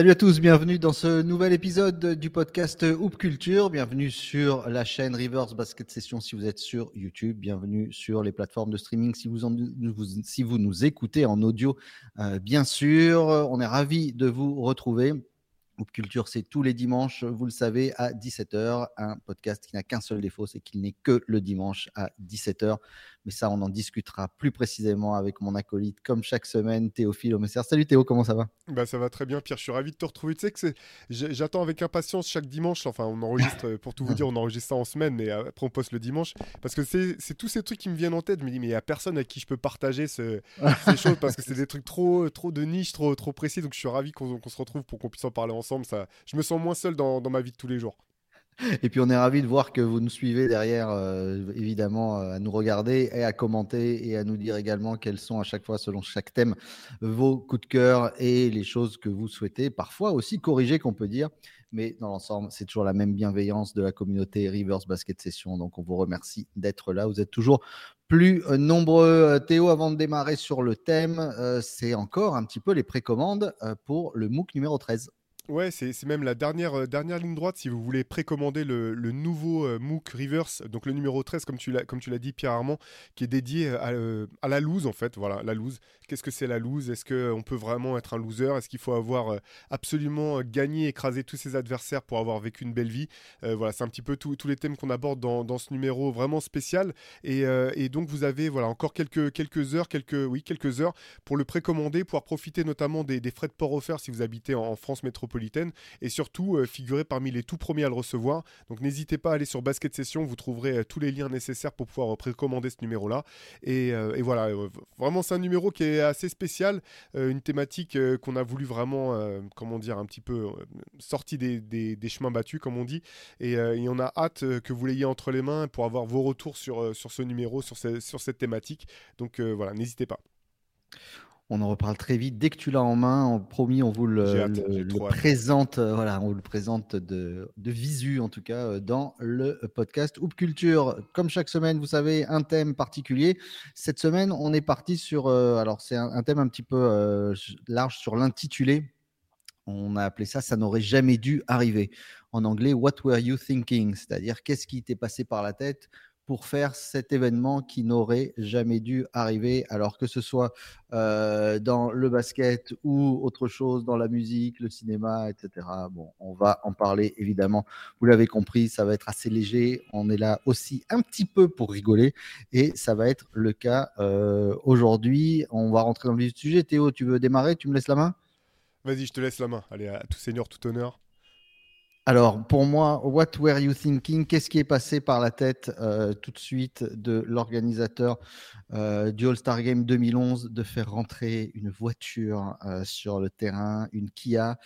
Salut à tous, bienvenue dans ce nouvel épisode du podcast Hoop Culture. Bienvenue sur la chaîne Rivers Basket Session si vous êtes sur YouTube. Bienvenue sur les plateformes de streaming si vous, si vous nous écoutez en audio, euh, bien sûr. On est ravis de vous retrouver. Hoop Culture, c'est tous les dimanches, vous le savez, à 17h. Un podcast qui n'a qu'un seul défaut, c'est qu'il n'est que le dimanche à 17h. Mais ça, on en discutera plus précisément avec mon acolyte, comme chaque semaine, Théophile Omesser. Salut Théo, comment ça va? Bah, Ça va très bien, Pierre. Je suis ravi de te retrouver. Tu sais que j'attends avec impatience chaque dimanche. Enfin, on enregistre, pour tout vous dire, on enregistre ça en semaine, mais après, on poste le dimanche. Parce que c'est tous ces trucs qui me viennent en tête. Je me dis, mais il n'y a personne avec qui je peux partager ce, ces choses parce que c'est des trucs trop, trop de niche, trop, trop précis. Donc, je suis ravi qu'on se retrouve pour qu'on puisse en parler ensemble. Ça, je me sens moins seul dans, dans ma vie de tous les jours. Et puis on est ravi de voir que vous nous suivez derrière, euh, évidemment, euh, à nous regarder et à commenter et à nous dire également quels sont à chaque fois, selon chaque thème, vos coups de cœur et les choses que vous souhaitez, parfois aussi corriger, qu'on peut dire. Mais dans l'ensemble, c'est toujours la même bienveillance de la communauté Rivers Basket Session. Donc on vous remercie d'être là. Vous êtes toujours plus euh, nombreux. Théo, avant de démarrer sur le thème, c'est encore un petit peu les précommandes pour le MOOC numéro 13. Ouais, c'est même la dernière, euh, dernière ligne droite si vous voulez précommander le, le nouveau euh, MOOC Reverse, donc le numéro 13, comme tu l'as dit, Pierre Armand, qui est dédié à, euh, à, la loose en fait. Voilà, la loose. Qu'est-ce que c'est la loose? Est-ce qu'on peut vraiment être un loser? Est-ce qu'il faut avoir absolument gagné, écrasé tous ses adversaires pour avoir vécu une belle vie? Voilà, c'est un petit peu tous les thèmes qu'on aborde dans, dans, ce numéro vraiment spécial. Et, et, donc vous avez voilà encore quelques, quelques heures, quelques, oui, quelques heures pour le précommander, pouvoir profiter notamment des, des frais de port offerts si vous habitez en, en France métropolitaine et surtout euh, figurer parmi les tout premiers à le recevoir. Donc n'hésitez pas à aller sur Basket Session, vous trouverez euh, tous les liens nécessaires pour pouvoir précommander ce numéro-là. Et, euh, voilà, vraiment c'est un numéro qui est assez spécial, une thématique qu'on a voulu vraiment, comment dire, un petit peu sorti des, chemins battus, comme on dit. Et, on a hâte que vous l'ayez entre les mains pour avoir vos retours sur, sur ce numéro, sur, sur cette thématique. Donc voilà, n'hésitez pas. On en reparle très vite. Dès que tu l'as en main, on, promis, on vous le, présente, euh, voilà, on vous le présente de, visu en tout cas euh, dans le podcast Hoop Culture. Comme chaque semaine, vous savez, un thème particulier. Cette semaine, on est parti sur, euh, alors c'est un, thème un petit peu large sur l'intitulé. On a appelé ça, ça n'aurait jamais dû arriver. En anglais, What were you thinking? C'est-à-dire, qu'est-ce qui t'est passé par la tête pour faire cet événement qui n'aurait jamais dû arriver, alors que ce soit euh, dans le basket ou autre chose, dans la musique, le cinéma, etc. Bon, on va en parler évidemment. Vous l'avez compris, ça va être assez léger. On est là aussi un petit peu pour rigoler et ça va être le cas euh, aujourd'hui. On va rentrer dans le vif du sujet. Théo, tu veux démarrer? Tu me laisses la main? Vas-y, je te laisse la main. Allez, à tout seigneur, tout honneur. Alors, pour moi, what were you thinking? Qu'est-ce qui est passé par la tête euh, tout de suite de l'organisateur euh, du All-Star Game 2011 de faire rentrer une voiture euh, sur le terrain, une Kia,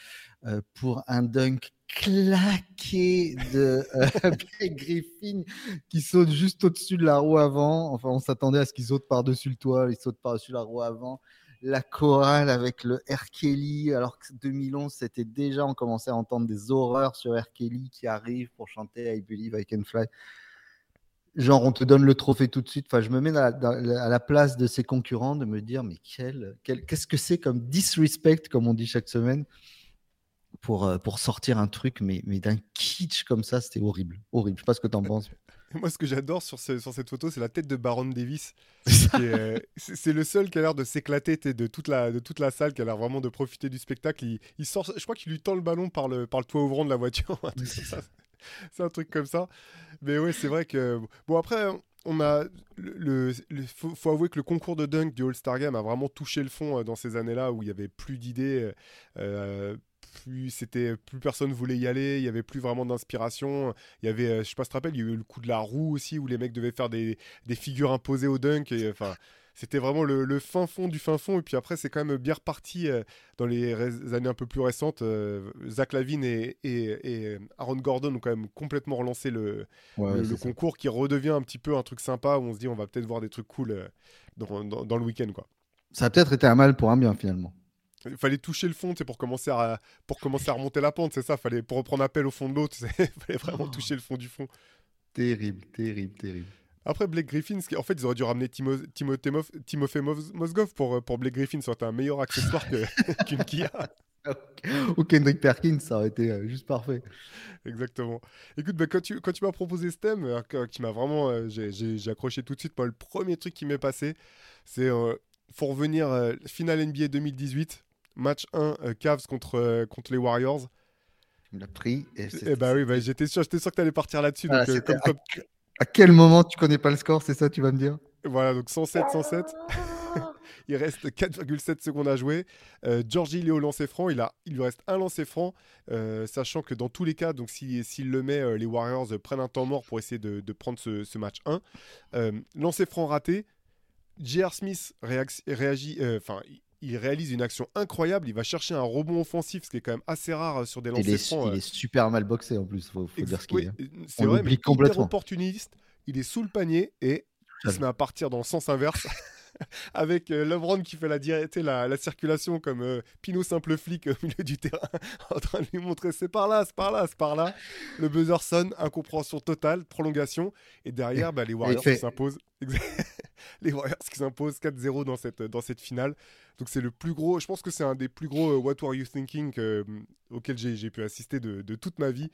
pour un dunk claqué de Griffin qui saute juste au-dessus de la roue avant? Enfin, on s'attendait à ce qu'il saute par-dessus le toit, il saute par-dessus la roue avant la chorale avec le R. Kelly, alors que 2011, c'était déjà, on commençait à entendre des horreurs sur R. Kelly qui arrive pour chanter I Believe I Can Fly. Genre, on te donne le trophée tout de suite. Enfin, je me mets à la place de ses concurrents de me dire, mais quel, qu'est-ce que c'est comme disrespect, comme on dit chaque semaine, pour, euh, pour sortir un truc, mais, mais d'un kitsch comme ça, c'était horrible. Horrible. Je sais pas ce que tu en penses. Moi, ce que j'adore sur, sur, cette photo, c'est la tête de Baron Davis. c'est le seul qui a l'air de s'éclater de, toute la, de toute la salle, qui a l'air vraiment de profiter du spectacle. Il, sort, je crois qu'il lui tend le ballon par le, par le toit ouvrant de la voiture. c'est un truc comme ça. Mais oui, c'est vrai que. Bon, après, on a. Le, faut, avouer que le concours de dunk du All-Star Game a vraiment touché le fond euh, dans ces années-là où il n'y avait plus d'idées. Euh, plus c'était plus personne voulait y aller, il y avait plus vraiment d'inspiration. Il y avait, euh, je sais pas si tu te rappelles, il y a eu le coup de la roue aussi où les mecs devaient faire des, des figures imposées au dunk. Et, enfin, c'était vraiment le, fin fond du fin fond. Et puis après, c'est quand même bien reparti euh, dans les années un peu plus récentes. Euh, Zach Lavine et, et, Aaron Gordon ont quand même complètement relancé le, le, concours qui redevient un petit peu un truc sympa où on se dit on va peut-être voir des trucs cool dans, dans, dans, le week-end. Quoi. Ça a peut-être été un mal pour un bien finalement. Il fallait toucher le fond pour commencer, à, pour commencer à remonter la pente, c'est ça. Fallait, pour reprendre appel au fond de l'autre, il fallait vraiment oh. toucher le fond du fond. Terrible, terrible, terrible. Après, Blake Griffin, en fait, ils auraient dû ramener Timo, Timofey Mozgov pour, pour Blake Griffin. Ça aurait été un meilleur accessoire qu'une Kia. Ou Kendrick Perkins, ça aurait été euh, juste parfait. Exactement. Écoute, bah, quand tu, quand tu m'as proposé ce thème, euh, qui m'a vraiment. Euh, j'ai accroché tout de suite. Moi, le premier truc qui m'est passé, c'est pour revenir finale NBA 2018, match 1, Cavs contre, contre les Warriors. Tu me l'as pris. Et, eh bah oui, bah, j'étais sûr, sûr que tu allais partir là-dessus. à, quel moment tu connais pas le score, c'est ça, tu vas me dire? Voilà, donc 107-107. il reste 4,7 secondes à jouer. Euh, Georgie, il est au lancer franc. Il, a, il lui reste un lancer franc, euh, sachant que dans tous les cas, donc s'il le met, euh, les Warriors prennent un temps mort pour essayer de, prendre ce, match 1. lancer franc raté. J.R. Smith réagit, enfin, il réalise une action incroyable. Il va chercher un rebond offensif, ce qui est quand même assez rare sur des lancers francs. Il est super mal boxé en plus, faut, faut dire ce qu'il est. C'est vrai, mais complètement. il est opportuniste. Il est sous le panier et il se met à partir dans le sens inverse. avec euh, LeBron qui fait la, la, la circulation comme euh, Pinot simple flic au milieu du terrain, en train de lui montrer c'est par là, c'est par là, c'est par là. Le buzzer sonne, incompréhension totale, prolongation. Et derrière, bah, les Warriors s'imposent. les Warriors qui s'imposent 4-0 dans cette, dans cette finale. Donc c'est le plus gros, je pense que c'est un des plus gros euh, What Were You Thinking auquel j'ai pu assister de, de toute ma vie.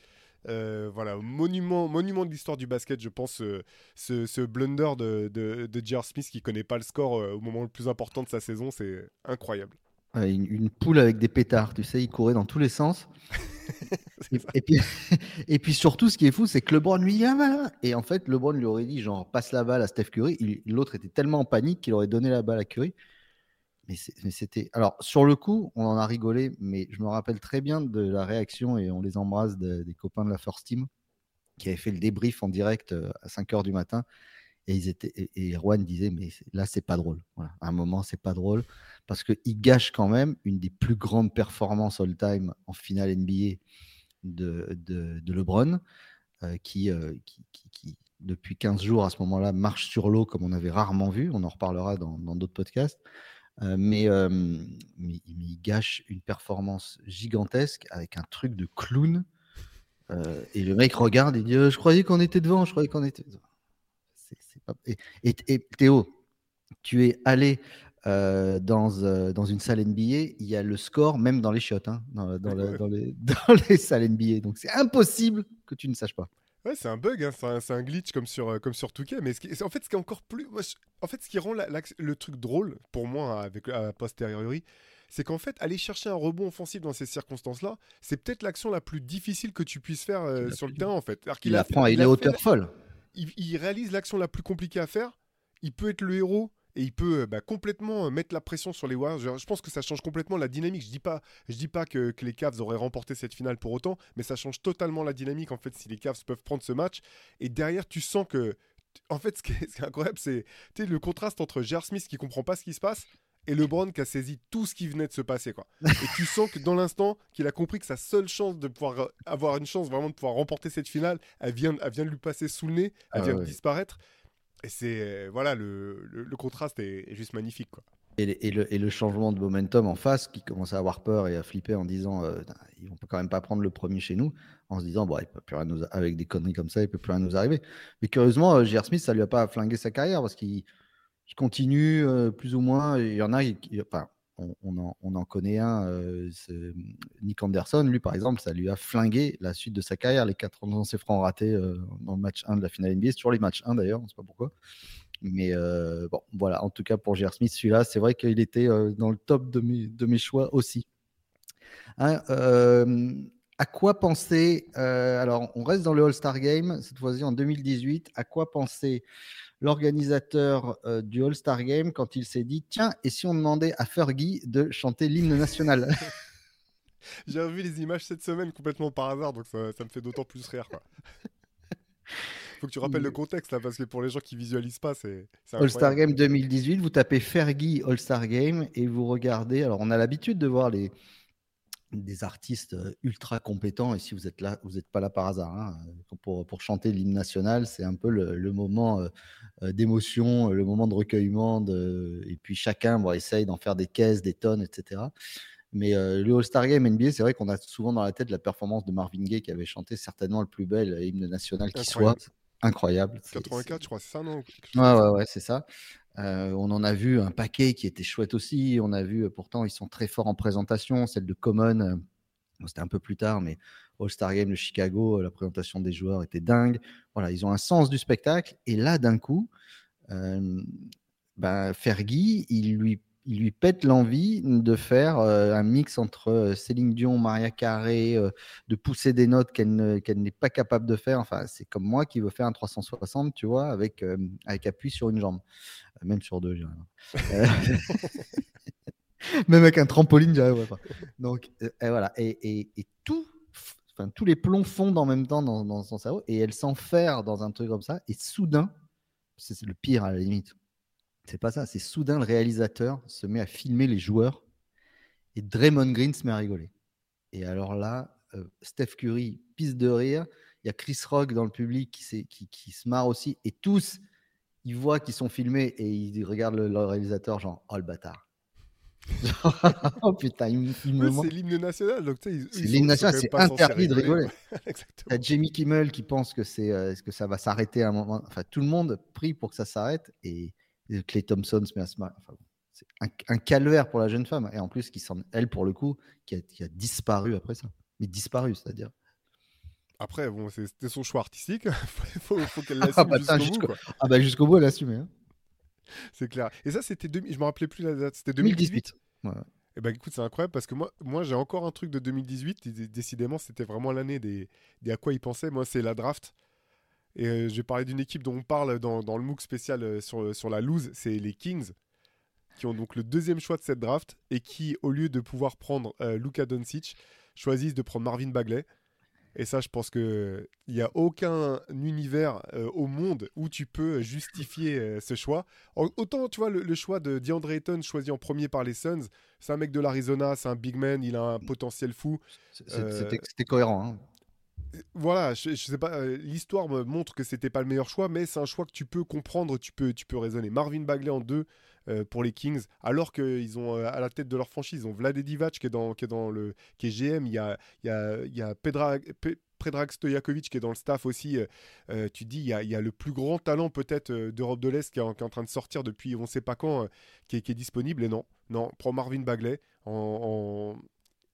Euh, voilà, monument, monument de l'histoire du basket, je pense, euh, ce, blunder de, de, J.R. Smith qui connaît pas le score euh, au moment le plus important de sa saison, c'est incroyable. une, poule avec des pétards, tu sais, il courait dans tous les sens. et, puis, surtout, ce qui est fou, c'est que LeBron lui, ah, et en fait, LeBron lui aurait dit, genre, passe la balle à Steph Curry. L'autre était tellement en panique qu'il aurait donné la balle à Curry. Mais c'était. Alors, sur le coup, on en a rigolé, mais je me rappelle très bien de la réaction, et on les embrasse des copains de la First Team, qui avaient fait le débrief en direct euh, à 5 h du matin. Et, ils étaient, et, disait, mais là, c'est pas drôle. Voilà. À un moment, c'est pas drôle, parce qu'il gâche quand même une des plus grandes performances all-time en finale NBA de, de, LeBron, euh, qui, euh, qui, qui, depuis 15 jours, à ce moment-là, marche sur l'eau comme on avait rarement vu. On en reparlera dans d'autres podcasts. Euh, mais, mais, il gâche une performance gigantesque avec un truc de clown. Et le mec regarde et dit Je croyais qu'on était devant, je croyais qu'on était devant. Et, Théo, tu es allé euh, dans, dans, une salle NBA, il y a le score même dans les shots, hein, dans, dans, dans, les, dans, les, salles NBA. Donc c'est impossible que tu ne saches pas. Ouais, c'est un bug, hein, c'est un, glitch comme sur, euh, comme sur Touquet. Mais ce en fait, ce qui est encore plus. en fait, ce qui rend le truc drôle, pour moi, avec, à posteriori, c'est qu'en fait, aller chercher un rebond offensif dans ces circonstances-là, c'est peut-être l'action la plus difficile que tu puisses faire euh, sur le terrain, en fait. il, apprend, il, est hauteur folle. Il, réalise l'action la plus compliquée à faire. Il peut être le héros et il peut bah, complètement euh, mettre la pression sur les Warriors. Je, pense que ça change complètement la dynamique. Je dis pas, je dis pas que, les Cavs auraient remporté cette finale pour autant, mais ça change totalement la dynamique en fait si les Cavs peuvent prendre ce match. Et derrière, tu sens que, en fait, ce qui est, incroyable, c'est le contraste entre J.R. Smith qui comprend pas ce qui se passe et LeBron qui a saisi tout ce qui venait de se passer quoi. Et tu sens que dans l'instant qu'il a compris que sa seule chance de pouvoir avoir une chance vraiment de pouvoir remporter cette finale, elle vient, elle vient de lui passer sous le nez, elle ah vient de disparaître. Et c'est euh, voilà, le, le, contraste est, juste magnifique. Quoi. Et, et, le, et, le, changement de momentum en face, qui commence à avoir peur et à flipper en disant euh, ils vont quand même pas prendre le premier chez nous, en se disant bon, il peut plus rien nous, avec des conneries comme ça, il peut plus rien nous arriver. Mais curieusement, euh, J.R. Smith, ça lui a pas flingué sa carrière parce qu'il continue euh, plus ou moins. Il y en a, enfin, on, en, connaît un, euh, Nick Anderson, lui par exemple, ça lui a flingué la suite de sa carrière, les quatre ses francs ratés euh, dans le match 1 de la finale NBA, sur les matchs 1 d'ailleurs, on ne sait pas pourquoi. Mais euh, bon, voilà, en tout cas pour J.R. Smith, celui-là, c'est vrai qu'il était dans le top de mes, de mes choix aussi. Hein, à quoi penser Alors, on reste dans le All-Star Game, cette fois-ci en 2018. À quoi penser l'organisateur euh, du All-Star Game quand il s'est dit tiens, et si on demandait à Fergie de chanter l'hymne national? J'ai revu les images cette semaine complètement par hasard, donc ça, me fait d'autant plus rire. Quoi. faut que tu rappelles le contexte là, parce que pour les gens qui visualisent pas, c'est. All-Star Game 2018, vous tapez Fergie All-Star Game et vous regardez. Alors, on a l'habitude de voir les, des artistes ultra compétents. Et si vous êtes là, vous n'êtes pas là par hasard. Hein. Pour, pour, chanter l'hymne national, c'est un peu le, moment d'émotion, le moment de recueillement. De... Et puis chacun bon, essaye d'en faire des caisses, des tonnes, etc. Mais le All-Star Game NBA, c'est vrai qu'on a souvent dans la tête la performance de Marvin Gaye qui avait chanté certainement le plus bel hymne national qui soit. Incroyable. 84, je crois, c'est ça, non Ouais, ouais, ouais, c'est ça. on en a vu un paquet qui était chouette aussi. On a vu, pourtant, ils sont très forts en présentation. Celle de Common, c'était un peu plus tard, mais All-Star Game de Chicago, la présentation des joueurs était dingue. Voilà, ils ont un sens du spectacle. Et là, d'un coup, bah, Fergie, il lui il lui pète l'envie de faire euh, un mix entre euh, Céline Dion, Maria Carré, euh, de pousser des notes qu'elle n'est pas capable de faire. Enfin, c'est comme moi qui veux faire un 360, tu vois, avec, avec appui sur une jambe. même sur deux, Même avec un trampoline, j'arrive pas. Donc, et voilà. Et, et, tout, enfin, tous les plombs fondent en même temps dans son cerveau et elle s'enferme dans un truc comme ça. Et soudain, c'est le pire à la limite c'est pas ça, c'est soudain le réalisateur se met à filmer les joueurs et Draymond Green se met à rigoler. Et alors là, euh, Steph Curry pisse de rire. Il y a Chris Rock dans le public qui, qui, qui se marre aussi. Et tous, ils voient qu'ils sont filmés et ils regardent le, réalisateur, genre, oh le bâtard. oh putain, il, me C'est l'hymne national. Donc, l'hymne national, c'est interdit de rigoler. Il y a Jamie Kimmel qui pense que, c'est, euh, que ça va s'arrêter à un moment. Enfin, tout le monde prie pour que ça s'arrête. Et Clay Thompson se met à se c'est un, calvaire pour la jeune femme. Et en plus, qui elle, pour le coup, qui a, disparu après ça. Mais disparu, c'est-à-dire. Après, bon, c'était son choix artistique. Il faut, faut qu'elle l'assume ah, bah, jusqu'au bout. Ah bah jusqu'au bout, elle l'assume. Hein. C'est clair. Et ça, c'était... Je me rappelais plus la date. C'était 2018 Et eh ben écoute, c'est incroyable parce que moi, moi j'ai encore un truc de 2018. décidément, c'était vraiment l'année des, des à quoi il pensait. Moi, c'est la draft. Et euh, je vais parler d'une équipe dont on parle dans, dans le MOOC spécial euh, sur, sur la loose, c'est les Kings, qui ont donc le deuxième choix de cette draft et qui, au lieu de pouvoir prendre euh, Luka Doncic, choisissent de prendre Marvin Bagley. Et ça, je pense qu'il n'y a aucun univers au monde où tu peux justifier ce choix. Autant, tu vois, le, choix de DeAndre Ayton choisi en premier par les Suns, c'est un mec de l'Arizona, c'est un big man, il a un potentiel fou. C'était cohérent. Hein voilà, je, sais pas, euh, l'histoire me montre que c'était pas le meilleur choix, mais c'est un choix que tu peux comprendre, tu peux, tu peux raisonner. Marvin Bagley en deux euh, pour les Kings, alors qu'ils ont euh, à la tête de leur franchise, ils ont Vlade Divac qui est dans, qui est dans le, qui est GM, il y a, il y a, il y a Predrag Stojakovic qui est dans le staff aussi. tu dis, il y, a, le plus grand talent peut-être d'Europe de l'Est qui, est en train de sortir depuis on sait pas quand, qui, est, qui, est, disponible. Et non, non, prends Marvin Bagley en,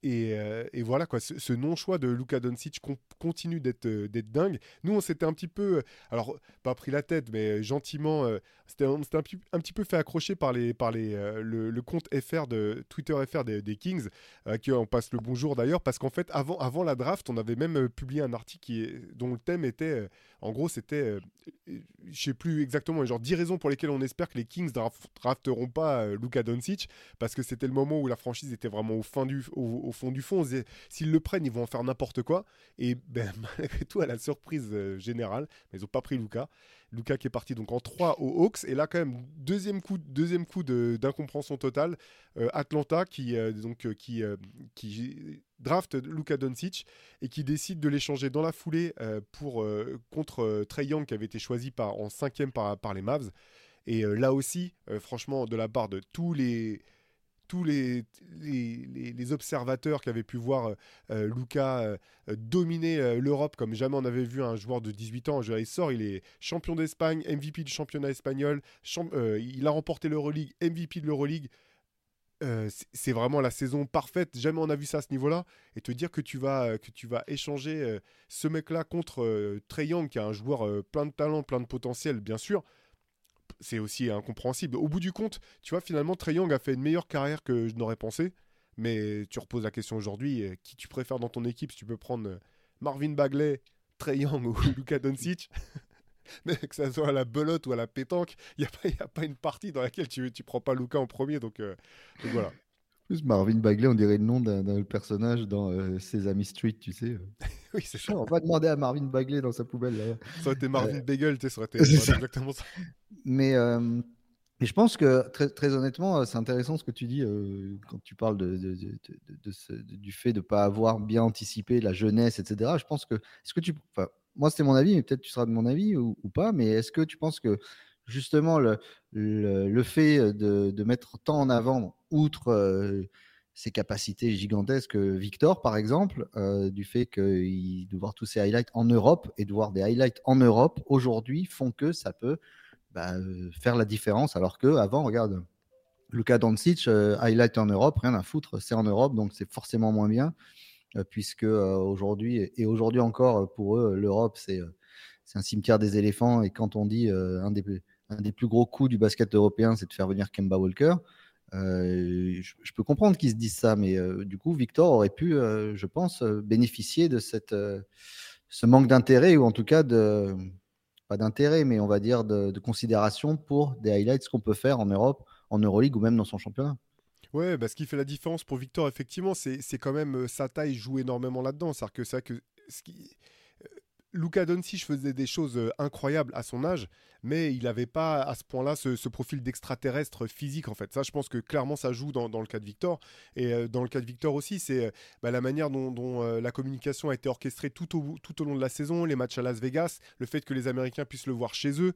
euh, et, voilà, quoi, ce, non-choix de Luka Doncic continue euh, d'être dingue. Nous, on s'était un petit peu, euh, alors pas pris la tête, mais gentiment, c'était un, un, petit peu fait accrocher par, les, par les, le, compte FR de Twitter FR des, Kings, qui on passe le bonjour d'ailleurs, parce qu'en fait, avant, avant la draft, on avait même publié un article dont le thème était, en gros, c'était, je sais plus exactement, genre 10 raisons pour lesquelles on espère que les Kings drafteront pas Luka Doncic, parce que c'était le moment où la franchise était vraiment au fin du, fond du fond. S'ils le prennent, ils vont en faire n'importe quoi. Et ben, malgré tout, à la surprise euh, générale, mais ils n'ont pas pris Lucas. Lucas qui est parti donc en 3 aux Hawks. Et là, quand même, deuxième coup, deuxième coup d'incompréhension totale. Euh, Atlanta qui, euh, donc, qui, qui draft Luka Doncic et qui décide de l'échanger dans la foulée pour, contre Trey Young qui avait été choisi par, en cinquième par, par les Mavs. Et là aussi, franchement, de la part de tous les tous les, observateurs qui avaient pu voir euh, Luca euh, dominer l'Europe comme jamais on avait vu un joueur de 18 ans. Il sort, il est champion d'Espagne, MVP du championnat espagnol, euh, il a remporté l'Euroleague, MVP de l'Euroleague. c'est vraiment la saison parfaite. Jamais on a vu ça à ce niveau-là. Et te dire que tu vas, que tu vas échanger ce mec-là contre Trey Young, qui est un joueur plein de talent, plein de potentiel, bien sûr c'est aussi incompréhensible. Au bout du compte, tu vois, finalement, Trey Young a fait une meilleure carrière que je n'aurais pensé. Mais tu reposes la question aujourd'hui, euh, qui tu préfères dans ton équipe? Si tu peux prendre euh, Marvin Bagley, Trey Young ou Luka Doncic? Que ça soit à la belote ou à la pétanque, il n'y a, a, pas une partie dans laquelle tu ne prends pas Luca en premier. Donc, euh, voilà. Plus Marvin Bagley, on dirait le nom d'un personnage dans Sesame Street, tu sais. oui, c'est ça. On va demander à Marvin Bagley dans sa poubelle. Là. Ça aurait été Marvin Bagel, tu sais, ça aurait été exactement ça. Mais, je pense que, très, très honnêtement, c'est intéressant ce que tu dis quand tu parles de, du fait de ne pas avoir bien anticipé la jeunesse, etc. Je pense que, est-ce que tu, moi c'était mon avis, mais peut-être tu seras de mon avis ou, ou pas, mais est-ce que tu penses que justement le, fait de, mettre tant en avant, outre ses capacités gigantesques. Victor, par exemple, du fait de voir tous ses highlights en Europe et de voir des highlights en Europe aujourd'hui font que ça peut bah, faire la différence. Alors que avant, regarde, Luka Doncic, highlight en Europe, rien à foutre, c'est en Europe, donc c'est forcément moins bien, puisque aujourd'hui et aujourd'hui encore pour eux, l'Europe c'est un cimetière des éléphants. Et quand on dit un des, un, des, plus gros coups du basket européen, c'est de faire venir Kemba Walker, je, peux comprendre qu'ils se disent ça. Mais du coup, Victor aurait pu, je pense, bénéficier de cette, ce manque d'intérêt, ou en tout cas de. Pas d'intérêt, mais on va dire de, considération pour des highlights qu'on peut faire en Europe, en Euroleague ou même dans son championnat. Ouais, bah, ce qui fait la différence pour Victor, effectivement, c'est quand même sa taille joue énormément là-dedans. C'est-à-dire que ça que ce qui, Luca Doncic faisait des choses euh, incroyables à son âge, mais il n'avait pas à ce point-là ce, profil d'extraterrestre physique en fait. Ça, je pense que clairement ça joue dans, le cas de Victor. Et euh, dans le cas de Victor aussi, c'est euh, bah, la manière dont, la communication a été orchestrée tout au, long de la saison, les matchs à Las Vegas, le fait que les Américains puissent le voir chez eux,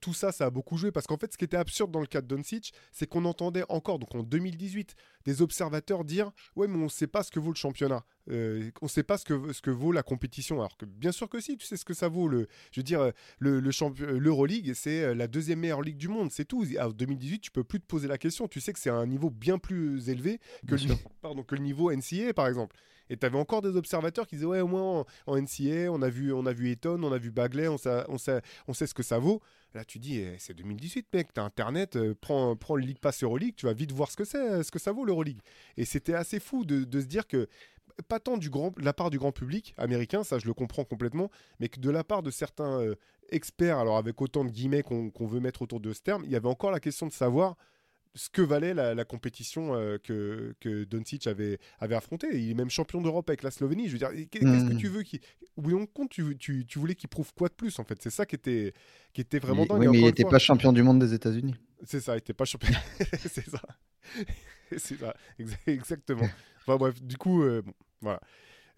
tout ça, ça a beaucoup joué. Parce qu'en fait, ce qui était absurde dans le cas de Doncic, c'est qu'on entendait encore, donc en 2018, des observateurs dire Ouais, mais on ne sait pas ce que vaut le championnat. Euh, on ne sait pas ce que, ce que vaut la compétition. Alors que bien sûr que si, tu sais ce que ça vaut. Le, je veux dire, euh, le, le euh, l'Euroleague, c'est la deuxième meilleure ligue du monde, c'est tout. En 2018, tu peux plus te poser la question. Tu sais que c'est un niveau bien plus élevé que, le, pardon, que le niveau NCA, par exemple. Et tu avais encore des observateurs qui disaient Ouais, au moins en, NCA, on a vu, on a vu Eton, on a vu Bagley, on sait, on sait, on sait ce que ça vaut. Là, tu dis, eh, c'est 2018, mec, t'as Internet, prends, prends le League Pass Euroleague, tu vas vite voir ce que c'est, ce que ça vaut l'Euroleague. Et c'était assez fou de, de, se dire que pas tant du grand, de la part du grand public américain, ça je le comprends complètement, mais que de la part de certains euh, experts, alors avec autant de guillemets qu'on veut mettre autour de ce terme, il y avait encore la question de savoir ce que valait la, compétition euh, que, que Doncic avait, avait affrontée. Il est même champion d'Europe avec la Slovénie. Je veux dire, qu'est-ce que hmm. tu veux qu'il. Oublions compte, tu, tu, tu voulais qu'il prouve quoi de plus en fait? C'est ça qui était, qui était vraiment dingue. Oui, mais il n'était pas champion du monde des États-Unis. C'est ça, il n'était pas champion. C'est ça. C'est ça, exactement. Enfin bref, du coup, euh, voilà.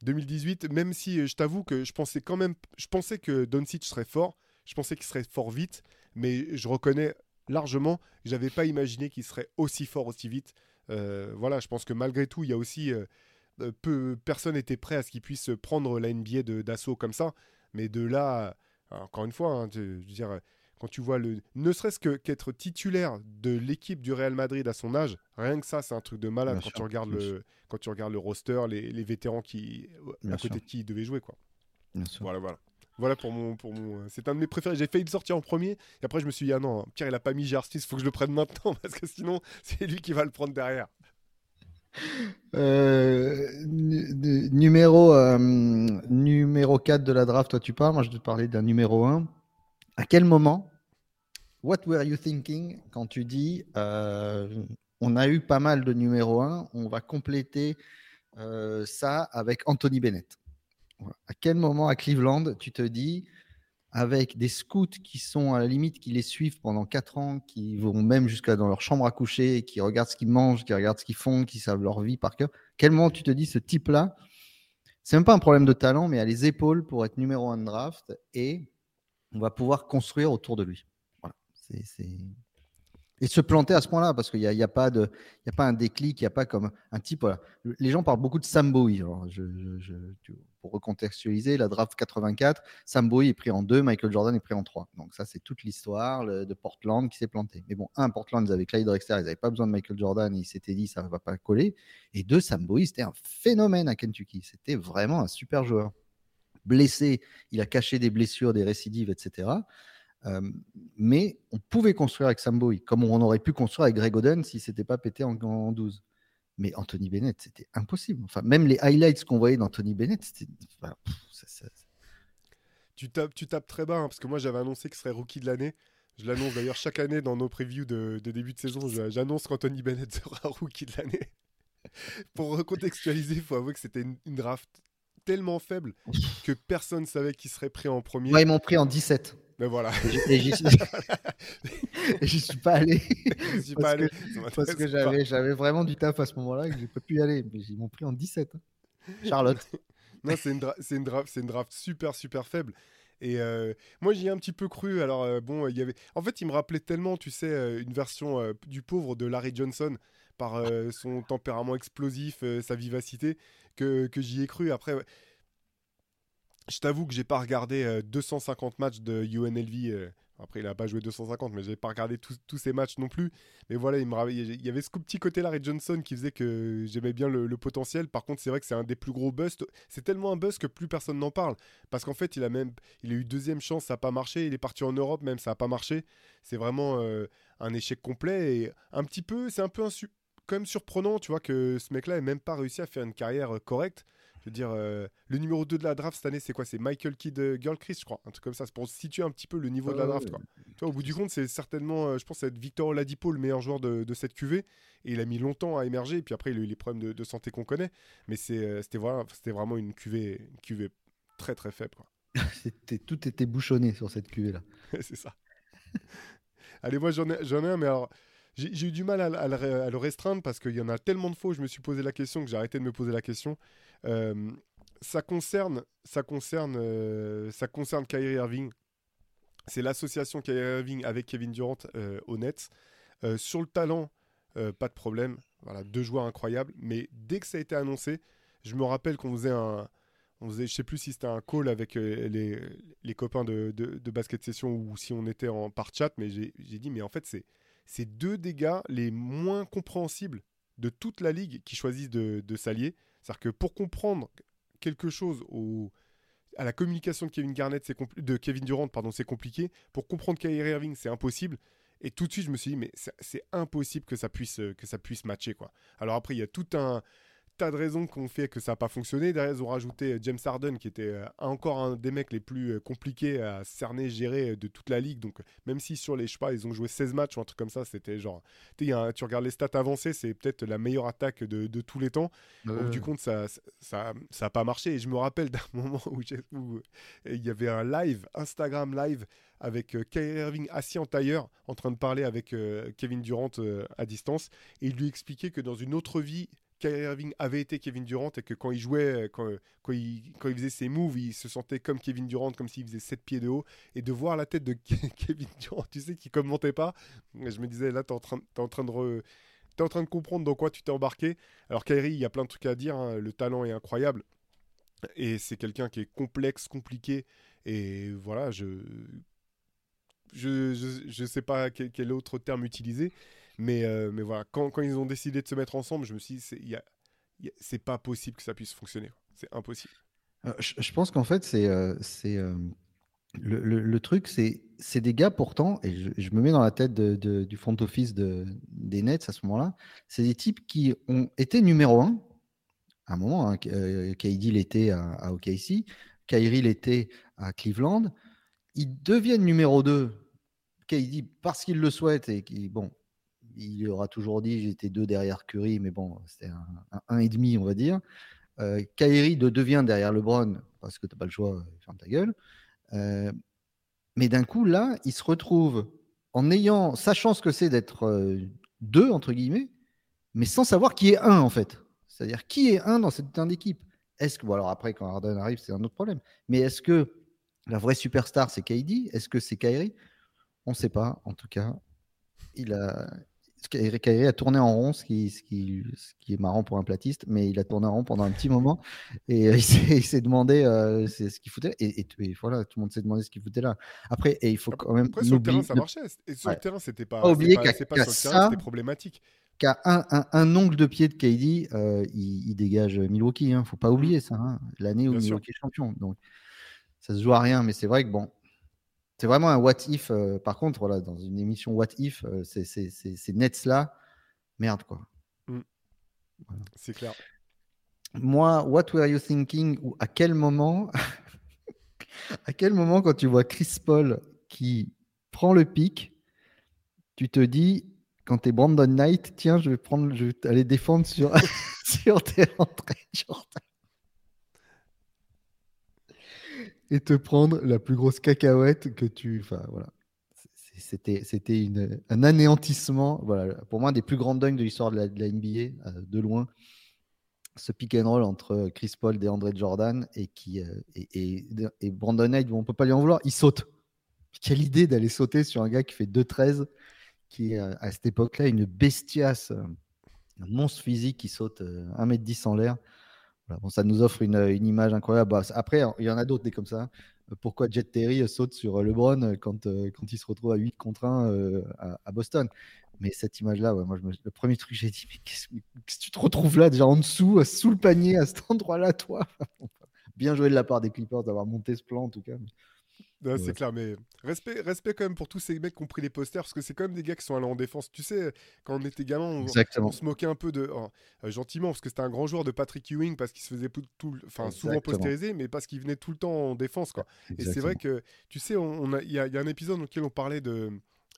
2018, même si euh, je t'avoue que je pensais quand même, je pensais que Doncic serait fort, je pensais qu'il serait fort vite, mais je reconnais largement, j'avais pas imaginé qu'il serait aussi fort aussi vite. Euh, voilà, je pense que malgré tout, il y a aussi peu, personne n'était prêt à ce qu'il puisse prendre la NBA d'assaut comme ça, mais de là, encore une fois, hein, je veux dire quand tu vois le. Ne serait-ce que qu'être titulaire de l'équipe du Real Madrid à son âge, rien que ça, c'est un truc de malade quand, tu regardes le, quand tu regardes le roster, les, vétérans qui, à côté de qui il devait jouer. Quoi. Voilà, voilà. Voilà pour mon. Pour mon... C'est un de mes préférés. J'ai failli le sortir en premier. Et après, je me suis dit, ah non, Pierre, il a pas mis Jarcis, il faut que je le prenne maintenant. Parce que sinon, c'est lui qui va le prendre derrière. Euh, numéro, euh, numéro 4 de la draft, toi tu parles. Moi, je vais te parler d'un numéro 1. À quel moment, what were you thinking quand tu dis euh, on a eu pas mal de numéro 1, on va compléter euh, ça avec Anthony Bennett À quel moment à Cleveland tu te dis avec des scouts qui sont à la limite, qui les suivent pendant 4 ans, qui vont même jusqu'à dans leur chambre à coucher, qui regardent ce qu'ils mangent, qui regardent ce qu'ils font, qui savent leur vie par cœur. Quel moment tu te dis ce type-là, c'est même pas un problème de talent, mais a les épaules pour être numéro 1 de draft et on va pouvoir construire autour de lui? Et se planter à ce point-là, parce qu'il n'y a, y a, pas de, a pas un déclic, il n'y a pas comme un type. Les gens parlent beaucoup de Sam pour recontextualiser, la draft 84, Sam est pris en 2, Michael Jordan est pris en 3. Donc ça, c'est toute l'histoire de Portland qui s'est planté. Mais bon, un, Portland, ils avaient Clyde Drexler, ils n'avaient pas besoin de Michael Jordan, ils s'étaient dit ça ne va pas coller. Et deux, Sam c'était un phénomène à Kentucky. C'était vraiment un super joueur blessé, il a caché des blessures, des récidives, etc. Euh, mais on pouvait construire avec Samboy, comme on aurait pu construire avec Greg Oden si c'était pas pété en, 12. Mais Anthony Bennett, c'était impossible. Enfin, même les highlights qu'on voyait d'Anthony Bennett, c'était. Tu, tapes, tu tapes très bas, hein, parce que moi j'avais annoncé qu'il serait rookie de l'année. Je l'annonce d'ailleurs chaque année dans nos previews de, début de saison. J'annonce qu'Anthony Bennett sera rookie de l'année. Pour recontextualiser, il faut avouer que c'était une, draft tellement faible que personne savait qui serait pris en premier. Moi, ils m'ont pris en 17. Mais voilà. Et j'y suis... pas allé. suis pas allé. parce que j'avais, vraiment du taf à ce moment-là que j'ai pas pu y aller. Mais ils m'ont pris en 17. Hein. Charlotte. non, c'est une, c'est une, draft, c'est une draft super, super faible. Et euh, moi, j'y ai un petit peu cru. Alors, euh, bon, il y avait. En fait, il me rappelait tellement, tu sais, euh, une version du pauvre de Larry Johnson par son tempérament explosif, sa vivacité, que, que j'y ai cru. Après, je t'avoue que j'ai pas regardé 250 matchs de UNLV après, il n'a pas joué 250, mais j'ai pas regardé tous ces matchs non plus. Mais voilà, il, me, il y avait ce petit côté Larry Johnson qui faisait que j'aimais bien le, potentiel. Par contre, c'est vrai que c'est un des plus gros busts. C'est tellement un bust que plus personne n'en parle. Parce qu'en fait, il a même il a eu deuxième chance, ça n'a pas marché. Il est parti en Europe, même ça n'a pas marché. C'est vraiment euh, un échec complet. Et un petit peu, c'est un peu un quand même surprenant, tu vois, que ce mec-là ait même pas réussi à faire une carrière euh, correcte. Je veux dire, euh, le numéro 2 de la draft cette année, c'est quoi? C'est Michael Kidd euh, Girlchrist, je crois. Un truc comme ça. C'est pour situer un petit peu le niveau de la draft. Quoi. au bout du compte, c'est certainement, euh, je pense, être Victor Oladipo, le meilleur joueur de, cette QV. Et il a mis longtemps à émerger. Et puis après, il a eu les problèmes de, santé qu'on connaît. Mais c'était voilà, vraiment une QV, une très très faible. c'était, tout était bouchonné sur cette QV là. c'est ça. Allez, moi j'en ai, j'en ai un, mais alors j'ai eu du mal à, le, restreindre parce qu'il y en a tellement de où je me suis posé la question que j'ai arrêté de me poser la question. Euh, ça concerne, ça concerne, euh, ça concerne Kyrie Irving. C'est l'association Kyrie Irving avec Kevin Durant euh, au Nets. sur le talent, pas de problème. Voilà, deux joueurs incroyables. Mais dès que ça a été annoncé, je me rappelle qu'on faisait un, on faisait, je sais plus si c'était un call avec les, copains de, de, de, basket session ou si on était en par chat, mais j'ai dit mais en fait c'est c'est deux des gars les moins compréhensibles de toute la ligue qui choisissent de, s'allier. C'est-à-dire que pour comprendre quelque chose à la communication de Kevin Garnett, Durant, c'est compliqué. Pour comprendre Kyrie Irving, c'est impossible. Et tout de suite, je me suis dit, mais c'est impossible que ça puisse, que ça puisse matcher, quoi. Alors après, il y a tout un, tas de raisons qui ont fait que ça n'a pas fonctionné. Derrière, ils ont rajouté euh, James Harden, qui était euh, encore un des mecs les plus euh, compliqués à cerner, gérer de toute la ligue. Donc, même si sur les, je sais pas, ils ont joué 16 matchs ou un truc comme ça, c'était genre. tu regardes les stats avancées, c'est peut-être la meilleure attaque de, tous les temps. Donc, du coup, ça ça, ça, pas marché. Et je me rappelle d'un moment où, il y avait un live, Instagram live, avec Kyrie Irving assis en tailleur, en train de parler avec Kevin Durant à distance. Et il lui expliquait que dans une autre vie, Kyrie Irving avait été Kevin Durant et que quand il jouait, quand, quand, il, faisait ses moves, il se sentait comme Kevin Durant, comme s'il faisait 7 pieds de haut. Et de voir la tête de Kevin Durant, tu sais, qui commentait pas, je me disais, là, tu es en train, en train de... en train de comprendre dans quoi tu t'es embarqué. Alors Kyrie, il y a plein de trucs à dire. Hein. Le talent est incroyable. Et c'est quelqu'un qui est complexe, compliqué. Et voilà, je je, je sais pas quel, autre terme utiliser. Mais, euh, mais voilà, quand, quand, ils ont décidé de se mettre ensemble, je me suis dit, c'est pas possible que ça puisse fonctionner. C'est impossible. Euh, je, pense qu'en fait, c'est euh, c'est le, le, truc, c'est des gars pourtant, et je, me mets dans la tête de, du front office de, des Nets à ce moment-là, c'est des types qui ont été numéro un à un moment. Hein, KD l'était à, à OKC, Kyrie l'était à Cleveland. Ils deviennent numéro 2 KD parce qu'il le souhaite et qui, bon, il aura toujours dit j'étais deux derrière Curry, mais bon, c'était un, un, et demi, on va dire. Euh, Kyrie de devient derrière LeBron parce que tu n'as pas le choix, ferme ta gueule. Euh, mais d'un coup, là, il se retrouve en ayant, sachant ce que c'est d'être euh, deux, entre guillemets, mais sans savoir qui est un, en fait. C'est-à-dire qui est un dans cette d'équipe? Est-ce que, bon, alors après, quand Harden arrive, c'est un autre problème. Mais est-ce que la vraie superstar, c'est KD Est-ce que c'est Kyrie On ne sait pas, en tout cas. Il a, Eric a tourné en rond, ce qui, ce, qui, ce qui, est marrant pour un platiste, mais il a tourné en rond pendant un petit moment et euh, il s'est demandé euh, ce qu'il foutait. Et, voilà, tout le monde s'est demandé ce qu'il foutait là. Après, et il faut quand même. Après, sur le terrain, ça marchait. Et sur le terrain, c'était pas. oublier qu'à ça, c'était problématique. Qu'à un, un, un, ongle de pied de KD, euh, il, dégage Milwaukee. Hein. Faut pas mmh. oublier ça. Hein. L'année où Milwaukee est champion. Donc, ça se joue à rien, mais c'est vrai que bon, c'est vraiment un what if. Euh, par contre, voilà, dans une émission what if, euh, c'est ces Nets là, merde quoi. Mmh. C'est clair. Moi, what were you thinking ou à quel moment, à quel moment quand tu vois Chris Paul qui prend le pic, tu te dis quand tu es Brandon Knight, tiens, je vais prendre, je vais aller défendre sur sur tes rentrées, Jordan et te prendre la plus grosse cacahuète que tu. Enfin, voilà. C'était, c'était un anéantissement. Voilà, pour moi, des plus grands dunks de l'histoire de la, NBA, euh, de loin. Ce pick and roll entre Chris Paul et André Jordan et, qui, euh, et, Brandon Knight, on ne peut pas lui en vouloir, il saute. Quelle idée d'aller sauter sur un gars qui fait 2-13, qui est à cette époque-là une bestiace Un monstre physique qui saute 1m10 en l'air. Ça nous offre une, image incroyable. Bah, après, il y en a d'autres des comme ça. Pourquoi Jet Terry saute sur LeBron quand, quand il se retrouve à 8 contre 1 à, Boston? Mais cette image-là, le premier truc, j'ai dit, mais qu'est-ce que tu te retrouves là, déjà en dessous, sous le panier, à cet endroit-là, toi? Bien joué de la part des Clippers d'avoir monté ce plan, en tout cas c'est clair, mais respect, respect quand même pour tous ces mecs qui ont pris les posters, parce que c'est quand même des gars qui sont allés en défense. Tu sais, quand on était gamin, on, se moquait un peu de. Oh, euh, gentiment, parce que c'était un grand joueur de Patrick Ewing, parce qu'il se faisait tout, enfin, souvent postériser, mais parce qu'il venait tout le temps en défense. Quoi. Et c'est vrai que, tu sais, il on, il y, a un épisode dans lequel on parlait de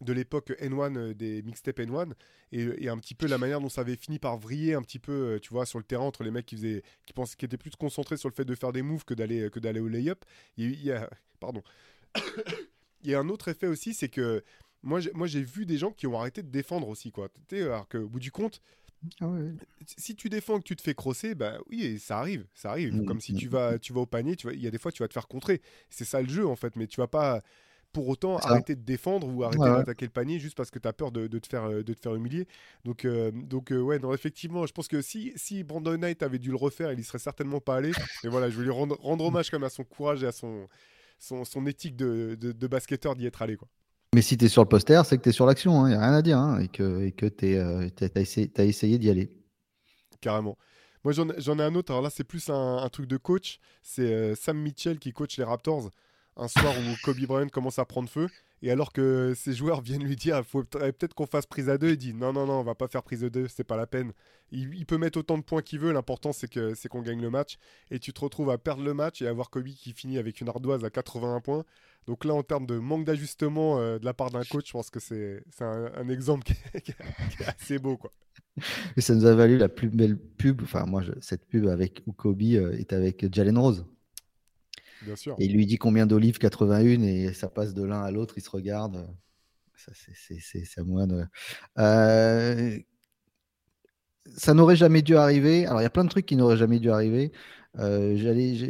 de l'époque N1 euh, des mixtapes N1 et, un petit peu la manière dont ça avait fini par vriller un petit peu euh, tu vois sur le terrain entre les mecs qui faisaient qui pensaient qui étaient plus concentrés sur le fait de faire des moves que d'aller que d'aller au layup il y a, pardon il y a un autre effet aussi, c'est que moi, j'ai vu des gens qui ont arrêté de défendre aussi, quoi. Alors qu'au bout du compte, ah si tu défends que tu te fais crosser, bah oui, ça arrive, ça arrive. Mm, Comme si mm, tu vas, mm. tu vas au panier, tu il y a des fois tu vas te faire contrer. C'est ça le jeu en fait, mais tu vas pas pour autant arrêter de défendre ou arrêter d'attaquer le panier juste parce que tu as peur de, te faire, de te faire humilier. Donc, euh, donc euh, ouais, non, effectivement, je pense que si, si Brandon Knight avait dû le refaire, il y serait certainement pas allé. Mais voilà, je veux lui rendre, rendre hommage comme à son courage et à son, son, éthique de, de, basketteur d'y être allé. Quoi. Mais si tu es sur le poster, c'est que tu es sur l'action, il hein, n'y a rien à dire, hein, et que tu euh, as essayé, as essayé d'y aller. Carrément. Moi, j'en ai un autre. Alors là, c'est plus un, truc de coach. C'est euh, Sam Mitchell qui coach les Raptors. Un soir où Kobe Bryant commence à prendre feu. Et alors que ses joueurs viennent lui dire, faut peut-être qu'on fasse prise à deux, il dit non, non, non, on va pas faire prise à deux, c'est pas la peine. Il, peut mettre autant de points qu'il veut, l'important c'est que c'est qu'on gagne le match. Et tu te retrouves à perdre le match et à voir Kobe qui finit avec une ardoise à 81 points. Donc là, en termes de manque d'ajustement euh, de la part d'un coach, je pense que c'est un, exemple qui est, assez beau. Quoi. Et ça nous a valu la plus belle pub, enfin moi, cette pub avec où Kobe euh, est avec Jalen Rose. Il lui dit combien d'olives 81 et ça passe de l'un à l'autre, ils se regardent. C'est à moi. Euh, ça n'aurait jamais dû arriver. Alors, il y a plein de trucs qui n'auraient jamais dû arriver. Euh,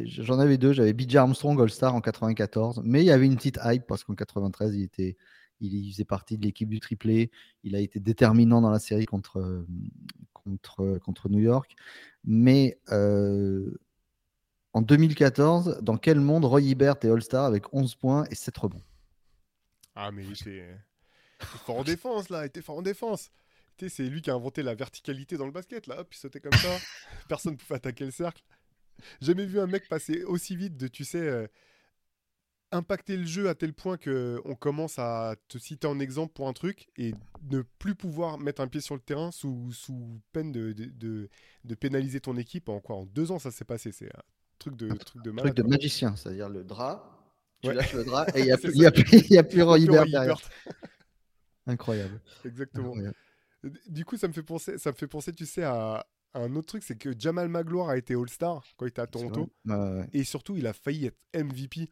j'en avais deux. J'avais BJ Armstrong All-Star en 94, mais il y avait une petite hype parce qu'en 93, il, était, il faisait partie de l'équipe du triplé. Il a été déterminant dans la série contre, contre, contre New York. Mais euh, en 2014, dans quel monde Roy Hibbert est All-Star avec 11 points et 7 rebonds? Ah, mais il était fort en défense, là. Il était fort en défense. C'est lui qui a inventé la verticalité dans le basket, là. Hop, il sautait comme ça. Personne ne pouvait attaquer le cercle. Jamais vu un mec passer aussi vite de, tu sais, euh, impacter le jeu à tel point que on commence à te citer en exemple pour un truc et ne plus pouvoir mettre un pied sur le terrain sous, sous peine de, de, de, pénaliser ton équipe. En quoi? En deux ans, ça s'est passé. C'est truc de, truc de, truc de magicien, c'est-à-dire le drap. Tu lâches le drap et il n'y a, plus, y a, plus, y a plus Roy derrière. Incroyable. Exactement. Du coup, ça me fait penser, ça me fait penser, tu sais, à, un autre truc, c'est que Jamal Magloire a été All-Star quand il était à Toronto. Et surtout, il a failli être MVP.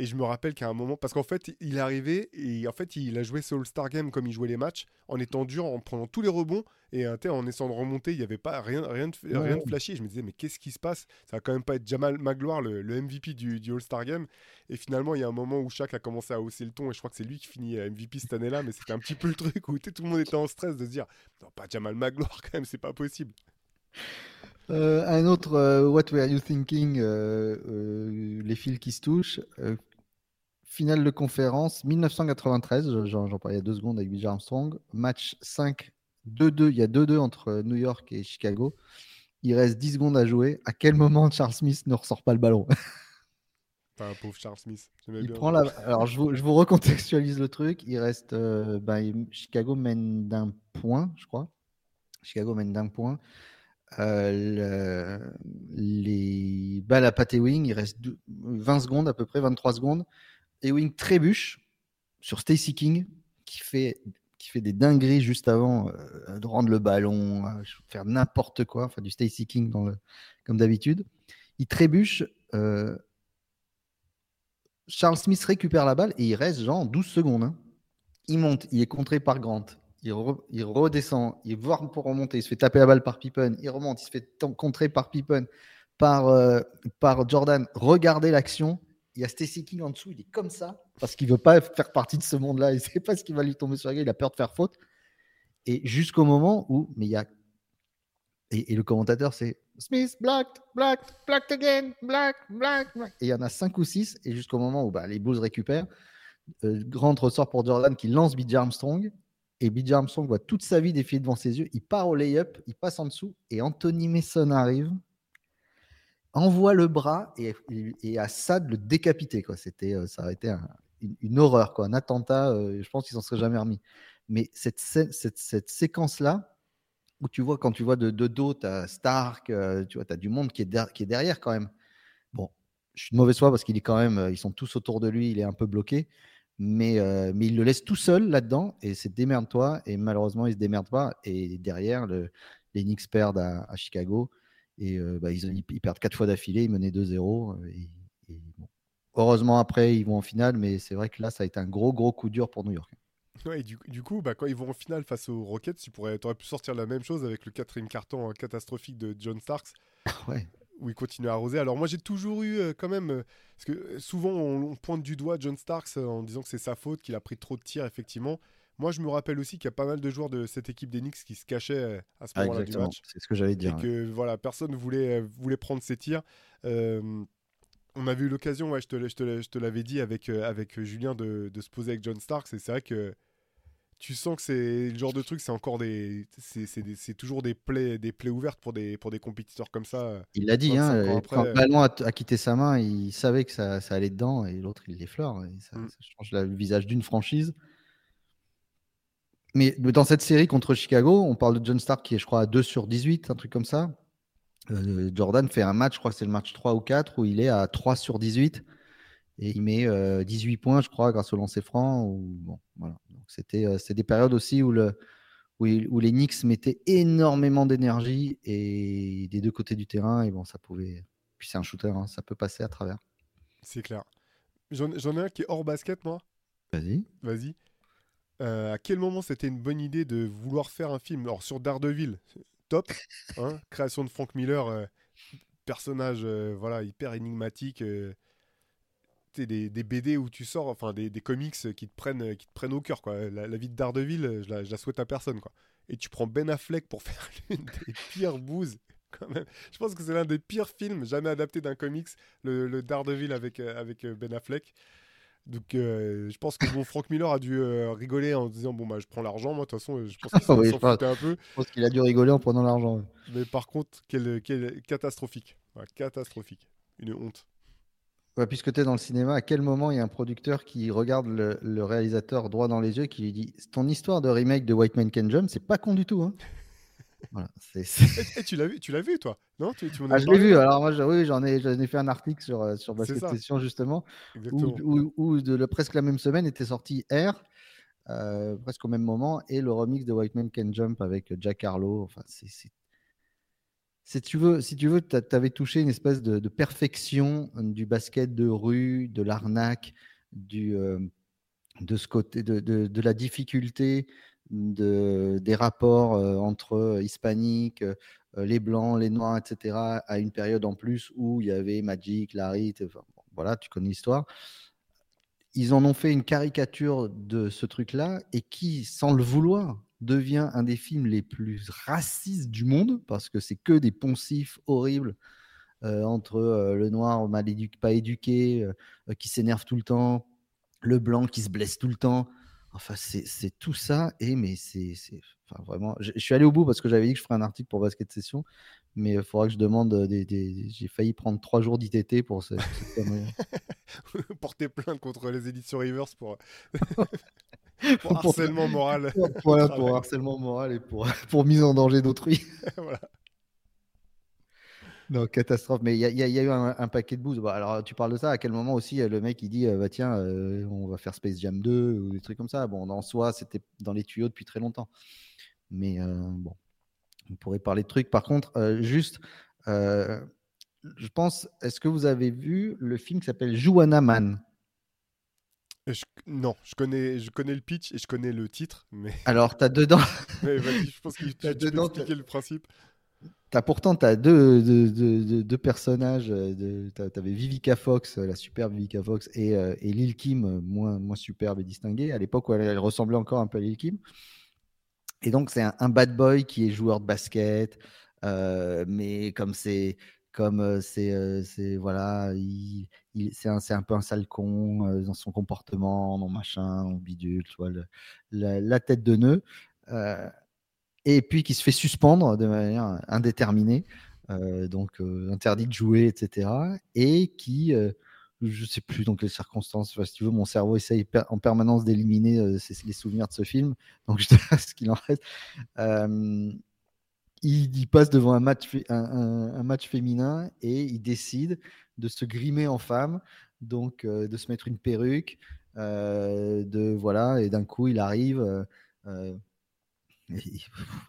Et je me rappelle qu'à un moment, parce qu'en fait, il est arrivé et en fait, il a joué ce All-Star Game comme il jouait les matchs, en étant dur, en prenant tous les rebonds et en essayant de remonter. Il n'y avait pas rien, rien, de, rien de flashy. Je me disais, mais qu'est-ce qui se passe? Ça va quand même pas être Jamal Magloire, le, MVP du, All-Star Game. Et finalement, il y a un moment où Shaq a commencé à hausser le ton et je crois que c'est lui qui finit MVP cette année-là. Mais c'était un petit peu le truc où tout le monde était en stress de se dire, non, pas Jamal Magloire quand même, c'est pas possible. Euh, un autre, euh, What Were You Thinking euh, Les fils qui se touchent. Finale de conférence 1993, j'en parlais il y a deux secondes avec Bill Armstrong. Match 5, 2-2. Il y a 2-2 entre New York et Chicago. Il reste 10 secondes à jouer. À quel moment Charles Smith ne ressort pas le ballon? Un pauvre Charles Smith. Il prend la... Alors, je vous, je vous, recontextualise le truc. Il reste. Ben, Chicago mène d'un point, je crois. Chicago mène d'un point. Euh, les balles à Pat Ewing, il reste 20 secondes à peu près, 23 secondes. Ewing trébuche sur Stacy King qui fait, qui fait des dingueries juste avant euh, de rendre le ballon, faire n'importe quoi, enfin du Stacy King comme d'habitude. Il trébuche. Euh, Charles Smith récupère la balle et il reste genre 12 secondes. Hein. Il monte, il est contré par Grant il, redescend, il va pour remonter, il se fait taper la balle par Pippen, il remonte, il se fait contrer par Pippen, par, euh, par Jordan. Regardez l'action. Il y a Stacy King en dessous, il est comme ça, parce qu'il veut pas faire partie de ce monde-là. Il ne sait pas ce qui va lui tomber sur la gueule, il a peur de faire faute. Et jusqu'au moment où, mais il y a Et, le commentateur, c'est Smith, blacked, blacked, blacked again, black, black, Et il y en a cinq ou six. Et jusqu'au moment où bah, les Bulls récupèrent, euh, grand ressort pour Jordan qui lance BJ Armstrong. Et BJ Armstrong voit toute sa vie défiler devant ses yeux. Il part au lay-up, il passe en dessous. Et Anthony Mason arrive, envoie le bras et, et Assad le décapiter. Quoi. C'était, euh, ça aurait été une, horreur, quoi, un attentat. Euh, je pense qu'ils s'en seraient jamais remis. Mais cette, cette, séquence-là, où tu vois, quand tu vois de, dos, tu as Stark, euh, tu vois, as du monde qui est, derrière quand même. Bon, je suis de mauvaise foi parce qu'il est quand même, ils sont tous autour de lui, il est un peu bloqué. Mais, il le laisse tout seul là-dedans et c'est démerde-toi. Et malheureusement, il se démerde pas. Et derrière, le, les Knicks perdent à, Chicago. Et bah, ils, ils, perdent quatre fois d'affilée. Ils menaient 2-0. Et, Heureusement, après, ils vont en finale. Mais c'est vrai que là, ça a été un gros, gros coup dur pour New York. Ouais, du, du, coup, bah, quand ils vont en finale face aux Rockets, tu pourrais, aurais pu sortir la même chose avec le quatrième carton hein, catastrophique de John Starks. ouais. Où il continue à arroser. Alors moi j'ai toujours eu euh, quand même, euh, parce que euh, souvent on, pointe du doigt John Starks en disant que c'est sa faute, qu'il a pris trop de tirs effectivement. Moi je me rappelle aussi qu'il y a pas mal de joueurs de cette équipe d'Enix qui se cachaient à ce moment-là du match. C'est ce que j'allais dire. Et que voilà, personne voulait, voulait prendre ses tirs. on avait eu l'occasion, ouais, je te, je te, l'avais dit avec, avec Julien de, de, se poser avec John Starks et c'est vrai que tu sens que c'est le genre de truc, c'est encore des, c'est toujours des plaies, des plaies ouvertes pour des, pour des compétiteurs comme ça. Il l'a dit, hein, quand le ballon a, quitté sa main, il savait que ça, ça allait dedans et l'autre il l'effleure. Ça, mm. ça change le visage d'une franchise. Mais dans cette série contre Chicago, on parle de John Stark qui est, je crois, à 2 sur 18, un truc comme ça. Euh, Jordan fait un match, je crois que c'est le match 3 ou 4, où il est à 3 sur 18 et il met 18 euh, points, je crois, grâce au lancer franc. Ou, bon, voilà. C'était euh, des périodes aussi où, le, où, les Knicks mettaient énormément d'énergie et des deux côtés du terrain. Et bon, ça pouvait. Puis c'est un shooter, hein, ça peut passer à travers. C'est clair. J'en ai un qui est hors basket, moi. Vas-y. Vas-y. Euh, à quel moment c'était une bonne idée de vouloir faire un film? Alors sur Daredevil, top. Hein Création de Frank Miller, personnage voilà hyper énigmatique des, des, BD où tu sors, enfin des, comics qui te prennent, qui te prennent au cœur. Quoi. La, vie de Daredevil, je la, souhaite à personne. Quoi. Et tu prends Ben Affleck pour faire l'une des pires bouses. Quand même. Je pense que c'est l'un des pires films jamais adaptés d'un comics, le, le, Daredevil avec, euh, avec euh, Ben Affleck. Donc euh, je pense que bon, Frank Miller a dû rigoler en disant bon bah je prends l'argent moi de toute façon je pense qu'il s'en foutait un peu. Je pense qu'il a dû rigoler en prenant l'argent. Mais par contre quel, quel catastrophique, catastrophique, une honte puisque tu es dans le cinéma, à quel moment il y a un producteur qui regarde le, réalisateur droit dans les yeux et qui lui dit Ton histoire de remake de White Man Can Jump, c'est pas con du tout. Hein. Voilà, Et, tu l'as vu, tu l'as vu toi? Non tu, ah, Je l'ai vu. Alors moi, oui, j'en ai, ai fait un article sur euh, sur Basket Session justement, où, de, presque la même semaine était sorti R, euh, presque au même moment, et le remix de White Man Can Jump avec Jack Harlow. Enfin, c'est si tu veux, si tu veux, tu avais touché une espèce de, perfection du basket de rue, de l'arnaque, du, euh, de ce côté, de, de, la difficulté de, des rapports euh, entre hispaniques, euh, les blancs, les noirs, etc. À une période en plus où il y avait Magic, Larry, voilà, tu connais l'histoire. Ils en ont fait une caricature de ce truc-là et qui, sans le vouloir, devient un des films les plus racistes du monde parce que c'est que des poncifs horribles euh, entre euh, le noir mal éduqué, pas éduqué, euh, qui s'énerve tout le temps, le blanc qui se blesse tout le temps. Enfin, c'est tout ça. Et mais c'est enfin, vraiment. Je, suis allé au bout parce que j'avais dit que je ferais un article pour Basket Session, mais il faudra que je demande des. J'ai failli prendre trois jours d'ITT pour ce. Porter plainte contre les éditions Rivers pour. pour harcèlement moral. Voilà, pour harcèlement moral et pour, pour mise en danger d'autrui. voilà. Non, catastrophe. Mais il y, y, a eu un, paquet de boosts. alors, tu parles de ça. À quel moment aussi le mec il dit euh, bah, Tiens, euh, on va faire Space Jam 2 ou des trucs comme ça. Bon, en soi, c'était dans les tuyaux depuis très longtemps. Mais euh, bon, on pourrait parler de trucs. Par contre, juste, je pense, est-ce que vous avez vu le film qui s'appelle Juana Man non, je connais, je connais le pitch et je connais le titre, mais. Alors, tu as dedans. je pense que tu, peux expliquer le principe. As pourtant, as deux, deux, deux, personnages. Tu avais Vivica Fox, la superbe Vivica Fox, et, euh, et Lil Kim, moins, moins superbe et distinguée, à l'époque où elle, ressemblait encore un peu à Lil Kim. Et donc, c'est un, bad boy qui est joueur de basket, mais comme c'est comme c'est voilà, il, c'est un, un, peu un sale con dans son comportement, dans machin, en bidule, tu vois, la, tête de nœud. Et puis qui se fait suspendre de manière indéterminée, donc interdit de jouer, etc. Et qui je sais plus dans quelles circonstances. si tu veux, mon cerveau essaye en permanence d'éliminer les souvenirs de ce film. Donc je te laisse ce qu'il en reste il, passe devant un match, féminin et il décide de se grimer en femme, donc euh, de se mettre une perruque, euh, de voilà, et d'un coup il arrive. Euh,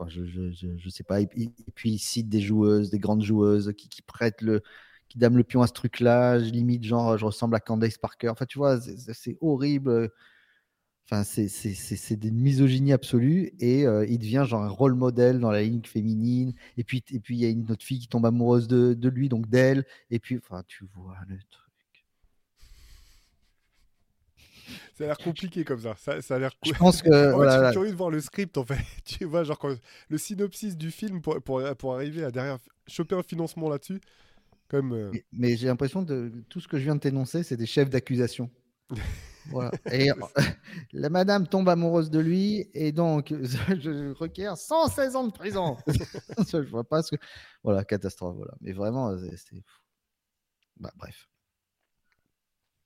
je, je, sais pas. Et, puis il cite des joueuses, des grandes joueuses qui, qui prêtent le, qui dament le pion à ce truc-là. Limite genre, je ressemble à Candace Parker. Enfin, tu vois, c'est horrible. Enfin, c'est des misogynie absolue et euh, il devient genre un rôle modèle dans la ligne féminine. Et puis, et puis il y a une autre fille qui tombe amoureuse de, de lui, donc d'elle. Et puis, enfin, tu vois le truc. Ça a l'air compliqué comme ça. Ça, ça a l'air. Je pense que. voilà, je suis curieux de voir le script en fait. tu vois, genre le synopsis du film pour, pour, pour arriver à derrière choper un financement là-dessus. Comme. Euh, mais, mais j'ai l'impression de tout ce que je viens de t'énoncer, c'est des chefs d'accusation. Et la madame tombe amoureuse de lui et donc je requiert 116 ans de prison. je vois pas ce que. Voilà, catastrophe. Voilà. Mais vraiment, c'est. Bah, bref.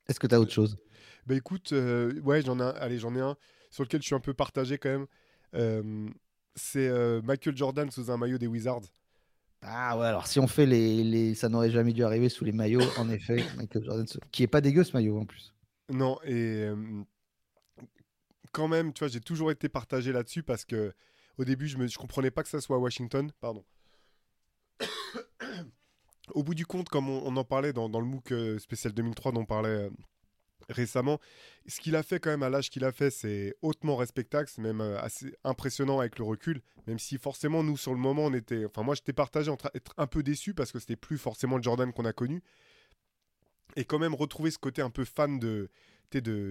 Est-ce que tu as autre chose? Bah écoute, euh, ouais, j'en ai un. Allez, j'en ai un sur lequel je suis un peu partagé quand même. Euh, c'est euh, Michael Jordan sous un maillot des Wizards. Ah ouais, alors si on fait les, les... ça n'aurait jamais dû arriver sous les maillots, en effet, Michael Jordan, qui est pas dégueu ce maillot en plus. Non, et quand même, tu vois, j'ai toujours été partagé là-dessus parce que au début, je ne je comprenais pas que ça soit Washington. Pardon. au bout du compte, comme on, en parlait dans, le MOOC spécial 2003 dont on parlait récemment, ce qu'il a fait quand même à l'âge qu'il a fait, c'est hautement respectable, c'est même euh, assez impressionnant avec le recul, même si forcément, nous, sur le moment, on était... Enfin, moi, j'étais partagé entre être un peu déçu parce que c'était plus forcément le Jordan qu'on a connu, et quand même retrouver ce côté un peu fan de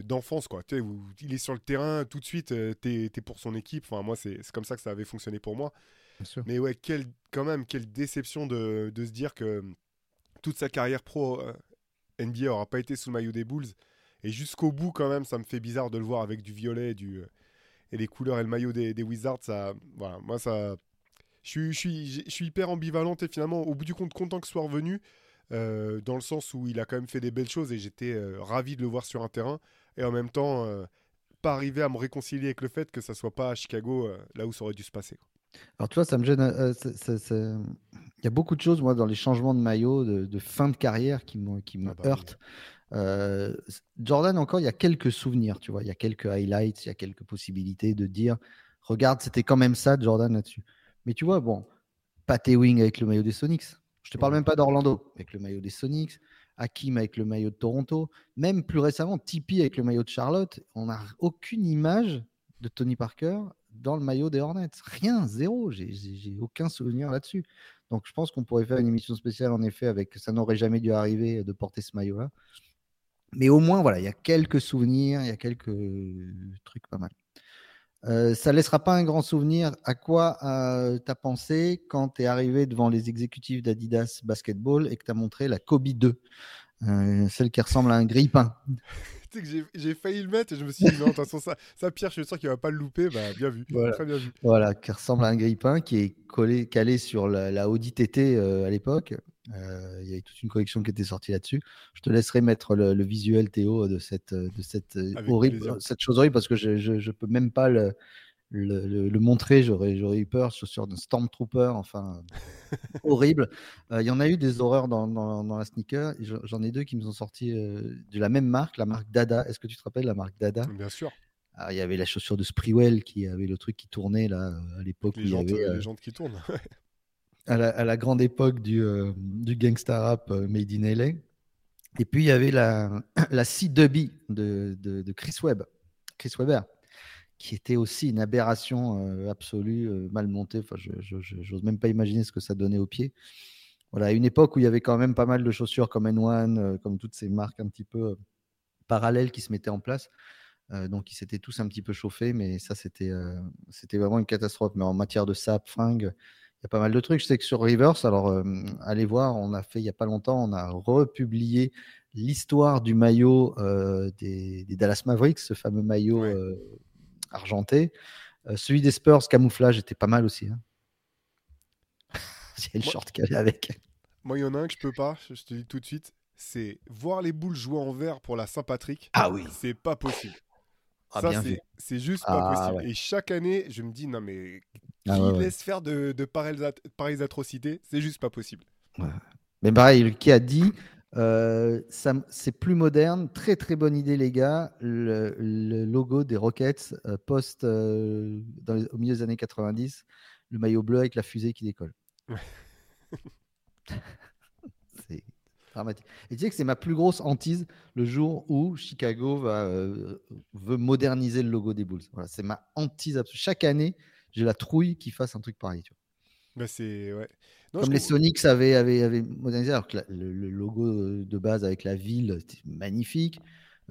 d'enfance quoi. Où il est sur le terrain tout de suite euh, tu es, pour son équipe. Enfin moi c'est comme ça que ça avait fonctionné pour moi. Mais ouais quelle, quand même quelle déception de, de, se dire que toute sa carrière pro euh, NBA aura pas été sous le maillot des Bulls et jusqu'au bout quand même ça me fait bizarre de le voir avec du violet et du euh, et les couleurs et le maillot des, des Wizards ça voilà moi ça je suis, je suis, je suis hyper ambivalente et finalement au bout du compte content que ce soit revenu euh, dans le sens où il a quand même fait des belles choses et j'étais euh, ravi de le voir sur un terrain. Et en même temps, euh, pas arriver à me réconcilier avec le fait que ça soit pas à Chicago là où ça aurait dû se passer. Alors tu vois, ça me gêne. Il y a beaucoup de choses, moi, dans les changements de maillot de, fin de carrière qui, qui me ah bah heurtent. Jordan, encore, il y a quelques souvenirs, tu vois, il y a quelques highlights, il y a quelques possibilités de dire, regarde, c'était quand même ça, Jordan, là-dessus. Mais tu vois, bon, Pat Ewing avec le maillot des Sonics, je ne te parle même pas d'Orlando avec le maillot des Sonics, Hakim avec le maillot de Toronto, même plus récemment Tipeee avec le maillot de Charlotte. On n'a aucune image de Tony Parker dans le maillot des Hornets. Rien, zéro. J'ai aucun souvenir là-dessus. Donc je pense qu'on pourrait faire une émission spéciale en effet avec ça n'aurait jamais dû arriver de porter ce maillot-là. Mais au moins, voilà, il y a quelques souvenirs, il y a quelques trucs pas mal. Euh, ça ne laissera pas un grand souvenir. À quoi euh, tu as pensé quand tu es arrivé devant les exécutifs d'Adidas Basketball et que tu as montré la Kobe 2, euh, celle qui ressemble à un grille-pain J'ai failli le mettre et je me suis dit, non, attention, ça, ça Pierre, je suis sûr qu'il va pas le louper. Bah, bien vu. Voilà. Très bien vu. Voilà, qui ressemble à un grille-pain qui est collé, calé sur la, la Audi TT à l'époque. Euh, il y avait toute une collection qui était sortie là-dessus. Je te laisserai mettre le, visuel, Théo, de cette, de cette, horrible, cette chose horrible parce que je ne peux même pas le, le, montrer. J'aurais, j'aurais eu peur. sur de Stormtrooper, enfin, horrible. Euh, il y en a eu des horreurs dans, dans, la sneaker. J'en ai deux qui me sont sortis euh, de la même marque, la marque Dada. Est-ce que tu te rappelles la marque Dada? Bien sûr. Ah, il y avait la chaussure de Sprewell qui avait le truc qui tournait là à l'époque. Les, jantes, les jantes qui tournent. à la, grande époque du, euh, du gangsta rap euh, made in LA. Et puis il y avait la, la C Dubby de, Chris Webb, Webber, qui était aussi une aberration euh, absolue, mal montée. Enfin, je n'ose même pas imaginer ce que ça donnait au pied. Voilà, à une époque où il y avait quand même pas mal de chaussures comme N1, comme toutes ces marques un petit peu parallèles qui se mettaient en place. donc ils s'étaient tous un petit peu chauffés, mais ça c'était c'était vraiment une catastrophe. Mais en matière de sap, fringues, y a pas mal de trucs. Je sais que sur Reverse, alors euh, allez voir, on a fait il n'y a pas longtemps, on a republié l'histoire du maillot euh, des, Dallas Mavericks, ce fameux maillot argenté. celui des Spurs, camouflage, était pas mal aussi. Hein. y a le short qu'il avec. Moi, il y en a un que je peux pas, je te dis tout de suite, c'est voir les boules jouer en vert pour la Saint-Patrick. Ah oui. C'est pas possible. Ah, ça, c'est juste pas ah, possible. Et chaque année, je me dis, non, mais ah, qui laisse faire de, de pareilles, atrocités C'est juste pas possible. Mais pareil, qui a dit, euh, c'est plus moderne. Très, très bonne idée, les gars. Le, logo des Rockets euh, post euh, au milieu des années 90, le maillot bleu avec la fusée qui décolle. c'est dramatique. Et tu sais que c'est ma plus grosse hantise le jour où Chicago va, euh, veut moderniser le logo des Bulls. Voilà, c'est ma hantise absolue. Chaque année, j'ai la trouille qu'ils fassent un truc pareil. Tu vois. Bah c'est ouais. Comme les Sonics avaient, avaient, modernisé, alors que le, logo de base avec la ville, c'était magnifique.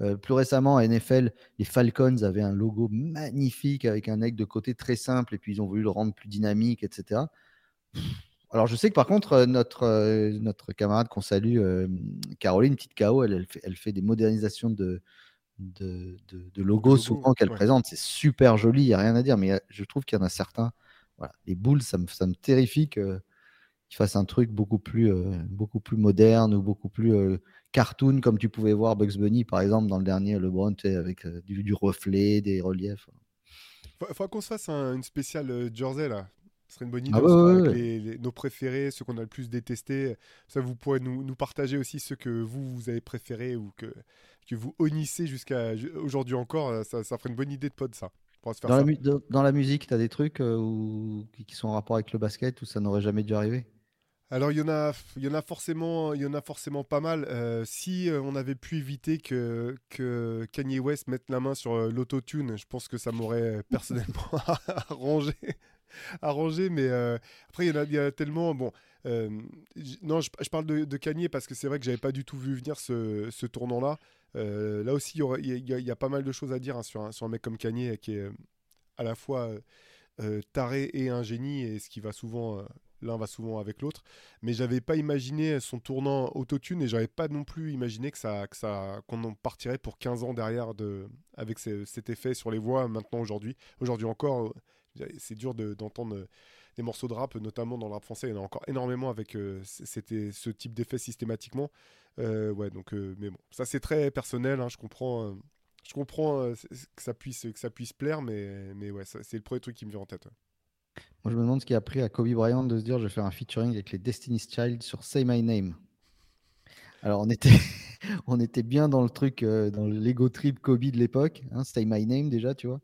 Euh, plus récemment, à NFL, les Falcons avaient un logo magnifique avec un aigle de côté très simple et puis ils ont voulu le rendre plus dynamique, etc. Alors, je sais que par contre, euh, notre, euh, notre camarade qu'on salue, euh, Caroline, petite KO, elle, elle, fait, des modernisations de, de, de, logos souvent qu'elle présente. C'est super joli, il n'y a rien à dire, mais je trouve qu'il y en a certains. Voilà, les boules, ça me, ça me terrifie qu'ils fassent un truc beaucoup plus, beaucoup plus moderne ou beaucoup plus cartoon, comme tu pouvais voir Bugs Bunny, par exemple, dans le dernier LeBron, avec du, du, reflet, des reliefs. Il faut qu'on se fasse une spéciale Jersey, là. Ce serait une bonne idée. Ah avec nos préférés, ceux qu'on a le plus détestés. Ça, vous pourrez nous, nous, partager aussi ceux que vous, vous avez préférés ou que, que vous honnissez jusqu'à aujourd'hui encore. Ça, ça ferait une bonne idée de pod, ça. dans, La dans, la musique, tu as des trucs euh, qui sont en rapport avec le basket où ça n'aurait jamais dû arriver? Alors il y en a, il y en a forcément, il y en a forcément pas mal. Euh, si euh, on avait pu éviter que, que Kanye West mette la main sur l'autotune, je pense que ça m'aurait personnellement arrangé arrangé, mais euh, après, il y, en a tellement. Bon, euh, non, je, parle de, de Kanye parce que c'est vrai que j'avais pas du tout vu venir ce, ce tournant-là. Euh, là aussi, il y, a pas mal de choses à dire hein, sur, un, mec comme Kanye qui est à la fois taré et un génie, et ce qui va souvent l'un va souvent avec l'autre. Mais j'avais pas imaginé son tournant autotune et j'avais pas non plus imaginé que ça, que ça, qu'on en partirait pour 15 ans derrière de, avec cet effet sur les voix maintenant aujourd'hui. Aujourd'hui encore, c'est dur d'entendre des morceaux de rap, notamment dans le rap français. Il y en a encore énormément avec euh, ce type d'effet systématiquement. Euh, ouais, donc, euh, mais bon, ça c'est très personnel. Hein, je comprends, je comprends que ça puisse que ça puisse plaire, mais mais ouais, c'est le premier truc qui me vient en tête. Moi, je me demande ce qui a pris à Kobe Bryant de se dire je vais faire un featuring avec les Destiny's Child sur Say My Name. Alors, on était, on était bien dans le truc, dans l'ego trip Kobe de l'époque. Hein, Say My Name, déjà, tu vois.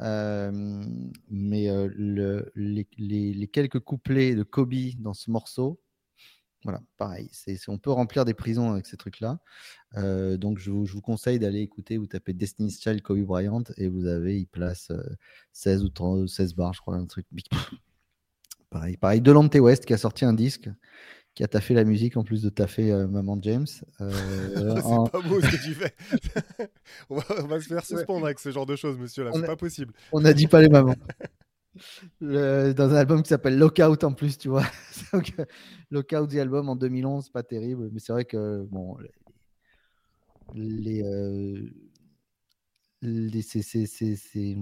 Euh, mais le, les, quelques couplets de Kobe dans ce morceau, voilà, pareil, c'est, on peut remplir des prisons avec ces trucs-là. donc je vous, conseille d'aller écouter, vous tapez Destiny's Child Kobe Bryant et vous avez, il place 16 ou 30, 16 bars, je crois, un truc. Pareil, pareil. Delante West qui a sorti un disque qui a taffé la musique en plus de taffer euh, Maman James. Euh, c'est pas beau ce que tu fais. on, va, se faire suspendre avec ce genre de choses, monsieur. Là, c'est pas possible. On n'a dit pas les mamans. dans un album qui s'appelle Lockout en plus, tu vois. Donc, Lockout, the album en 2011, pas terrible, mais c'est vrai que bon, les, euh, les c'est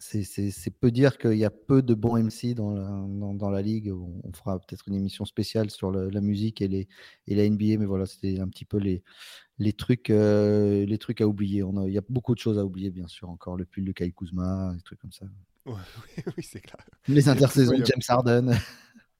c'est peu dire qu'il y a peu de bons MC dans la, dans, la ligue. On, fera peut-être une émission spéciale sur la musique et, les, et la NBA, mais voilà, c'était un petit peu les, les, trucs, euh, les trucs à oublier. On il y a beaucoup de choses à oublier, bien sûr, encore le pull de Kai Kuzma, des trucs comme ça. oui, c'est clair. Les intersaisons de James Harden.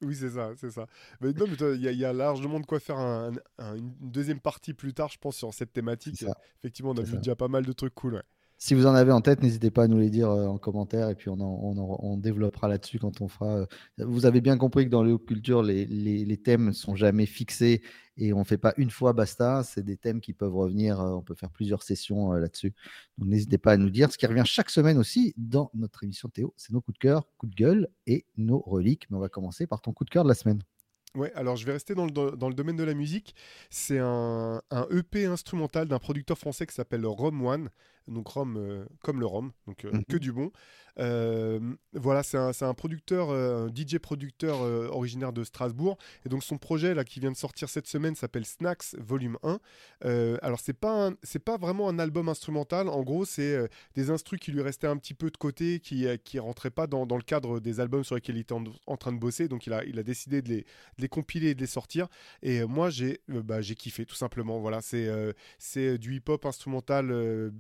Oui, c'est ça, c'est ça. Mais non, mais il y, a largement de quoi faire une deuxième partie plus tard, je pense, sur cette thématique. Effectivement, on a vu déjà pas mal de trucs cool. Ouais. Si vous en avez en tête, n'hésitez pas à nous les dire euh, en commentaire et puis on, on, développera là-dessus quand on fera. Euh, vous avez bien compris que dans les culture, les, les, les, thèmes sont jamais fixés et on ne fait pas une fois basta. C'est des thèmes qui peuvent revenir. Euh, on peut faire plusieurs sessions là-dessus. Donc n'hésitez pas à nous dire. Ce qui revient chaque semaine aussi dans notre émission Théo, c'est nos coups de cœur, coups de gueule et nos reliques. Mais on va commencer par ton coup de cœur de la semaine. Ouais, alors je vais rester dans le, dans le domaine de la musique. C'est un, un, EP instrumental d'un producteur français qui s'appelle Rom One. Donc rhum comme le rhum, donc Mhm. que du bon. Euh, voilà, c'est un, un producteur, euh, un DJ producteur euh, originaire de Strasbourg. Et donc son projet là qui vient de sortir cette semaine s'appelle Snacks Volume 1. Euh, alors c'est pas c'est pas vraiment un album instrumental. En gros, c'est euh, des instrus qui lui restaient un petit peu de côté, qui euh, qui rentraient pas dans, dans le cadre des albums sur lesquels il était en, en train de bosser. Donc il a il a décidé de les, de les compiler et de les sortir. Et euh, moi j'ai euh, bah, j'ai kiffé tout simplement. Voilà, c'est euh, c'est du hip-hop instrumental euh,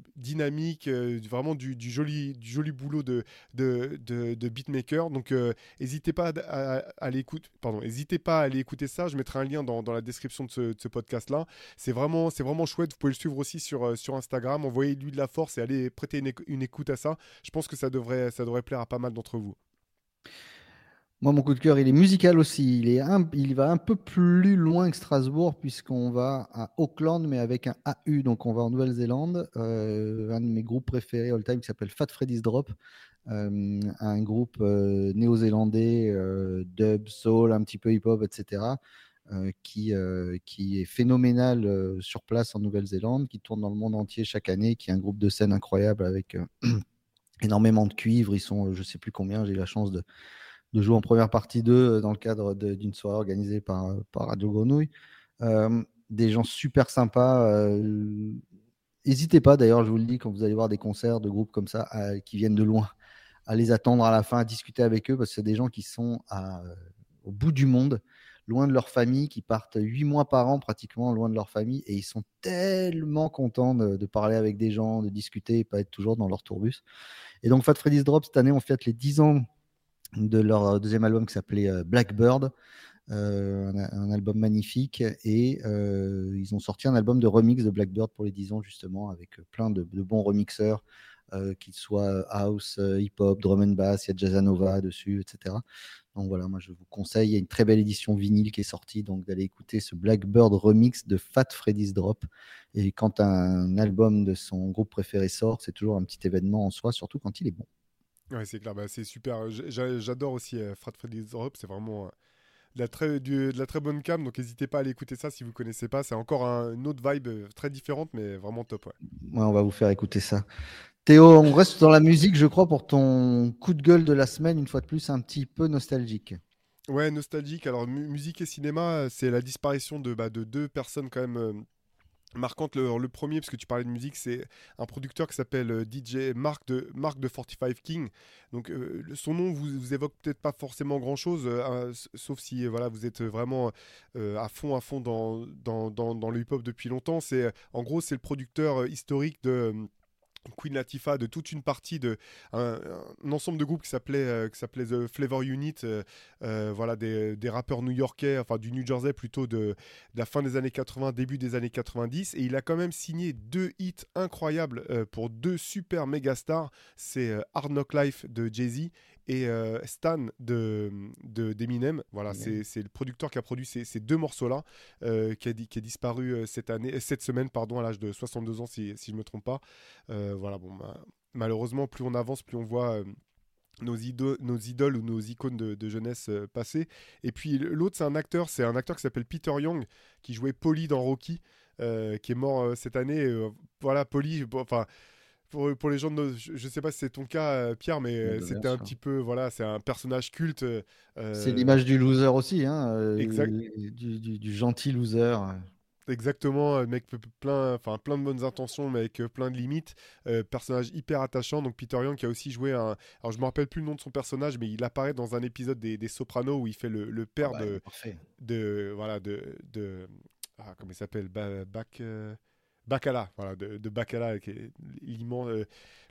dynamique, euh, vraiment du, joli du joli boulot de beatmaker. Donc, euh, n'hésitez pas à, pas à aller écouter ça. Je mettrai un lien dans, la description de ce, podcast-là. C'est vraiment, chouette. Vous pouvez le suivre aussi sur, euh, sur Instagram. Envoyez-lui de la force et allez prêter une, éc- une écoute à ça. Je pense que ça devrait plaire à pas mal d'entre vous. Moi, mon coup de cœur, il est musical aussi. Il, est un- il va un peu plus loin que Strasbourg, puisqu'on va à Auckland, mais avec un AU. Donc, on va en Nouvelle-Zélande. Euh, un de mes groupes préférés all-time qui s'appelle Fat Freddy's Drop. Euh, un groupe euh, néo-zélandais, dub, soul, un petit peu hip-hop, etc. qui, qui est phénoménal sur place en Nouvelle-Zélande, qui tourne dans le monde entier chaque année, qui est un groupe de scène incroyable avec énormément de cuivre. Ils sont, je sais plus combien, j'ai la chance de, de jouer en première partie d'eux euh, dans le cadre d'une soirée organisée par, euh, Radio Grenouille. Euh, des gens super sympas. euh, N'hésitez pas, d'ailleurs, je vous le dis, quand vous allez voir des concerts de groupes comme ça qui viennent de loin, à les attendre à la fin, à discuter avec eux, parce que c'est des gens qui sont au bout du monde, loin de leur famille, qui partent huit mois par an pratiquement loin de leur famille, et ils sont tellement contents de, de parler avec des gens, de discuter, et pas être toujours dans leur tourbus. Et donc, Fat Freddy's Drop, cette année, on fête les 10 ans de leur deuxième album qui s'appelait euh, Blackbird, euh, un, album magnifique. Et euh, ils ont sorti un album de remix de Blackbird pour les 10 ans, justement, avec plein de, bons remixeurs, euh, qu'ils soient house, euh, hip-hop, drum and bass, il y a Jazzanova dessus, etc. Donc voilà, moi je vous conseille, il y a une très belle édition vinyle qui est sortie, donc d'aller écouter ce Blackbird remix de Fat Freddy's Drop. Et quand un album de son groupe préféré sort, c'est toujours un petit événement en soi, surtout quand il est bon. Ouais, c'est clair, bah, c'est super. J'adore aussi euh, Frat Freddy's Drop, c'est vraiment euh, de, la très, du- de la très bonne cam, donc n'hésitez pas à aller écouter ça si vous connaissez pas. C'est encore un- une autre vibe euh, très différente, mais vraiment top. Ouais. Ouais, on va vous faire écouter ça. Théo, on reste dans la musique, je crois, pour ton coup de gueule de la semaine, une fois de plus, un petit peu nostalgique. Ouais, nostalgique. Alors, mu- musique et cinéma, euh, c'est la disparition de, bah, de deux personnes quand même euh, marquantes. Le, le premier, parce que tu parlais de musique, c'est un producteur qui s'appelle euh, DJ Mark de, Mark de 45 King. Donc, euh, son nom vous, vous évoque peut-être pas forcément grand-chose, euh, s- sauf si voilà, vous êtes vraiment à fond, à fond dans, dans, dans, le hip-hop depuis longtemps. C'est, en gros, c'est le producteur historique de... Queen Latifah, de toute une partie de ensemble de groupes qui s'appelait euh, The Flavor Unit, euh, euh, voilà des, des rappeurs new-yorkais, enfin du New Jersey plutôt de, la fin des années 80, début des années 90, et il a quand même signé deux hits incroyables pour deux super méga stars, c'est Hard Knock Life de Jay Z et euh, Stan de de- d'Eminem. Voilà, Eminem. c'est c'est le producteur qui a produit ces, ces deux morceaux-là, euh, qui, a, qui est disparu euh, cette année, euh, cette semaine pardon, à l'âge de 62 ans si, si je me trompe pas. Voilà, bon, bah, malheureusement, plus on avance, plus on voit nos, ido- nos idoles ou nos icônes de, de jeunesse euh, passer. Et puis l'autre, c'est un acteur, c'est un acteur qui s'appelle Peter Young, qui jouait Polly dans Rocky, euh, qui est mort euh, cette année. Voilà, Polly, bon, enfin. Pour, pour les gens de nos- je, je sais pas si c'est ton cas euh, Pierre mais euh, c'était un petit peu voilà c'est un personnage culte euh, C'est l'image du loser aussi, hein, Exact. du, du- du gentil loser. Exactement, mec plein, enfin plein de bonnes intentions, mais avec plein de limites. Euh, personnage hyper attachant. Donc Peter Young qui a aussi joué un. Alors je me rappelle plus le nom de son personnage, mais il apparaît dans un épisode des, des Sopranos où il fait le, le père Ah bah, de, parfait. de voilà de de ah, comment il s'appelle? Ba- Bac euh, Bacala voilà de, Bacala euh,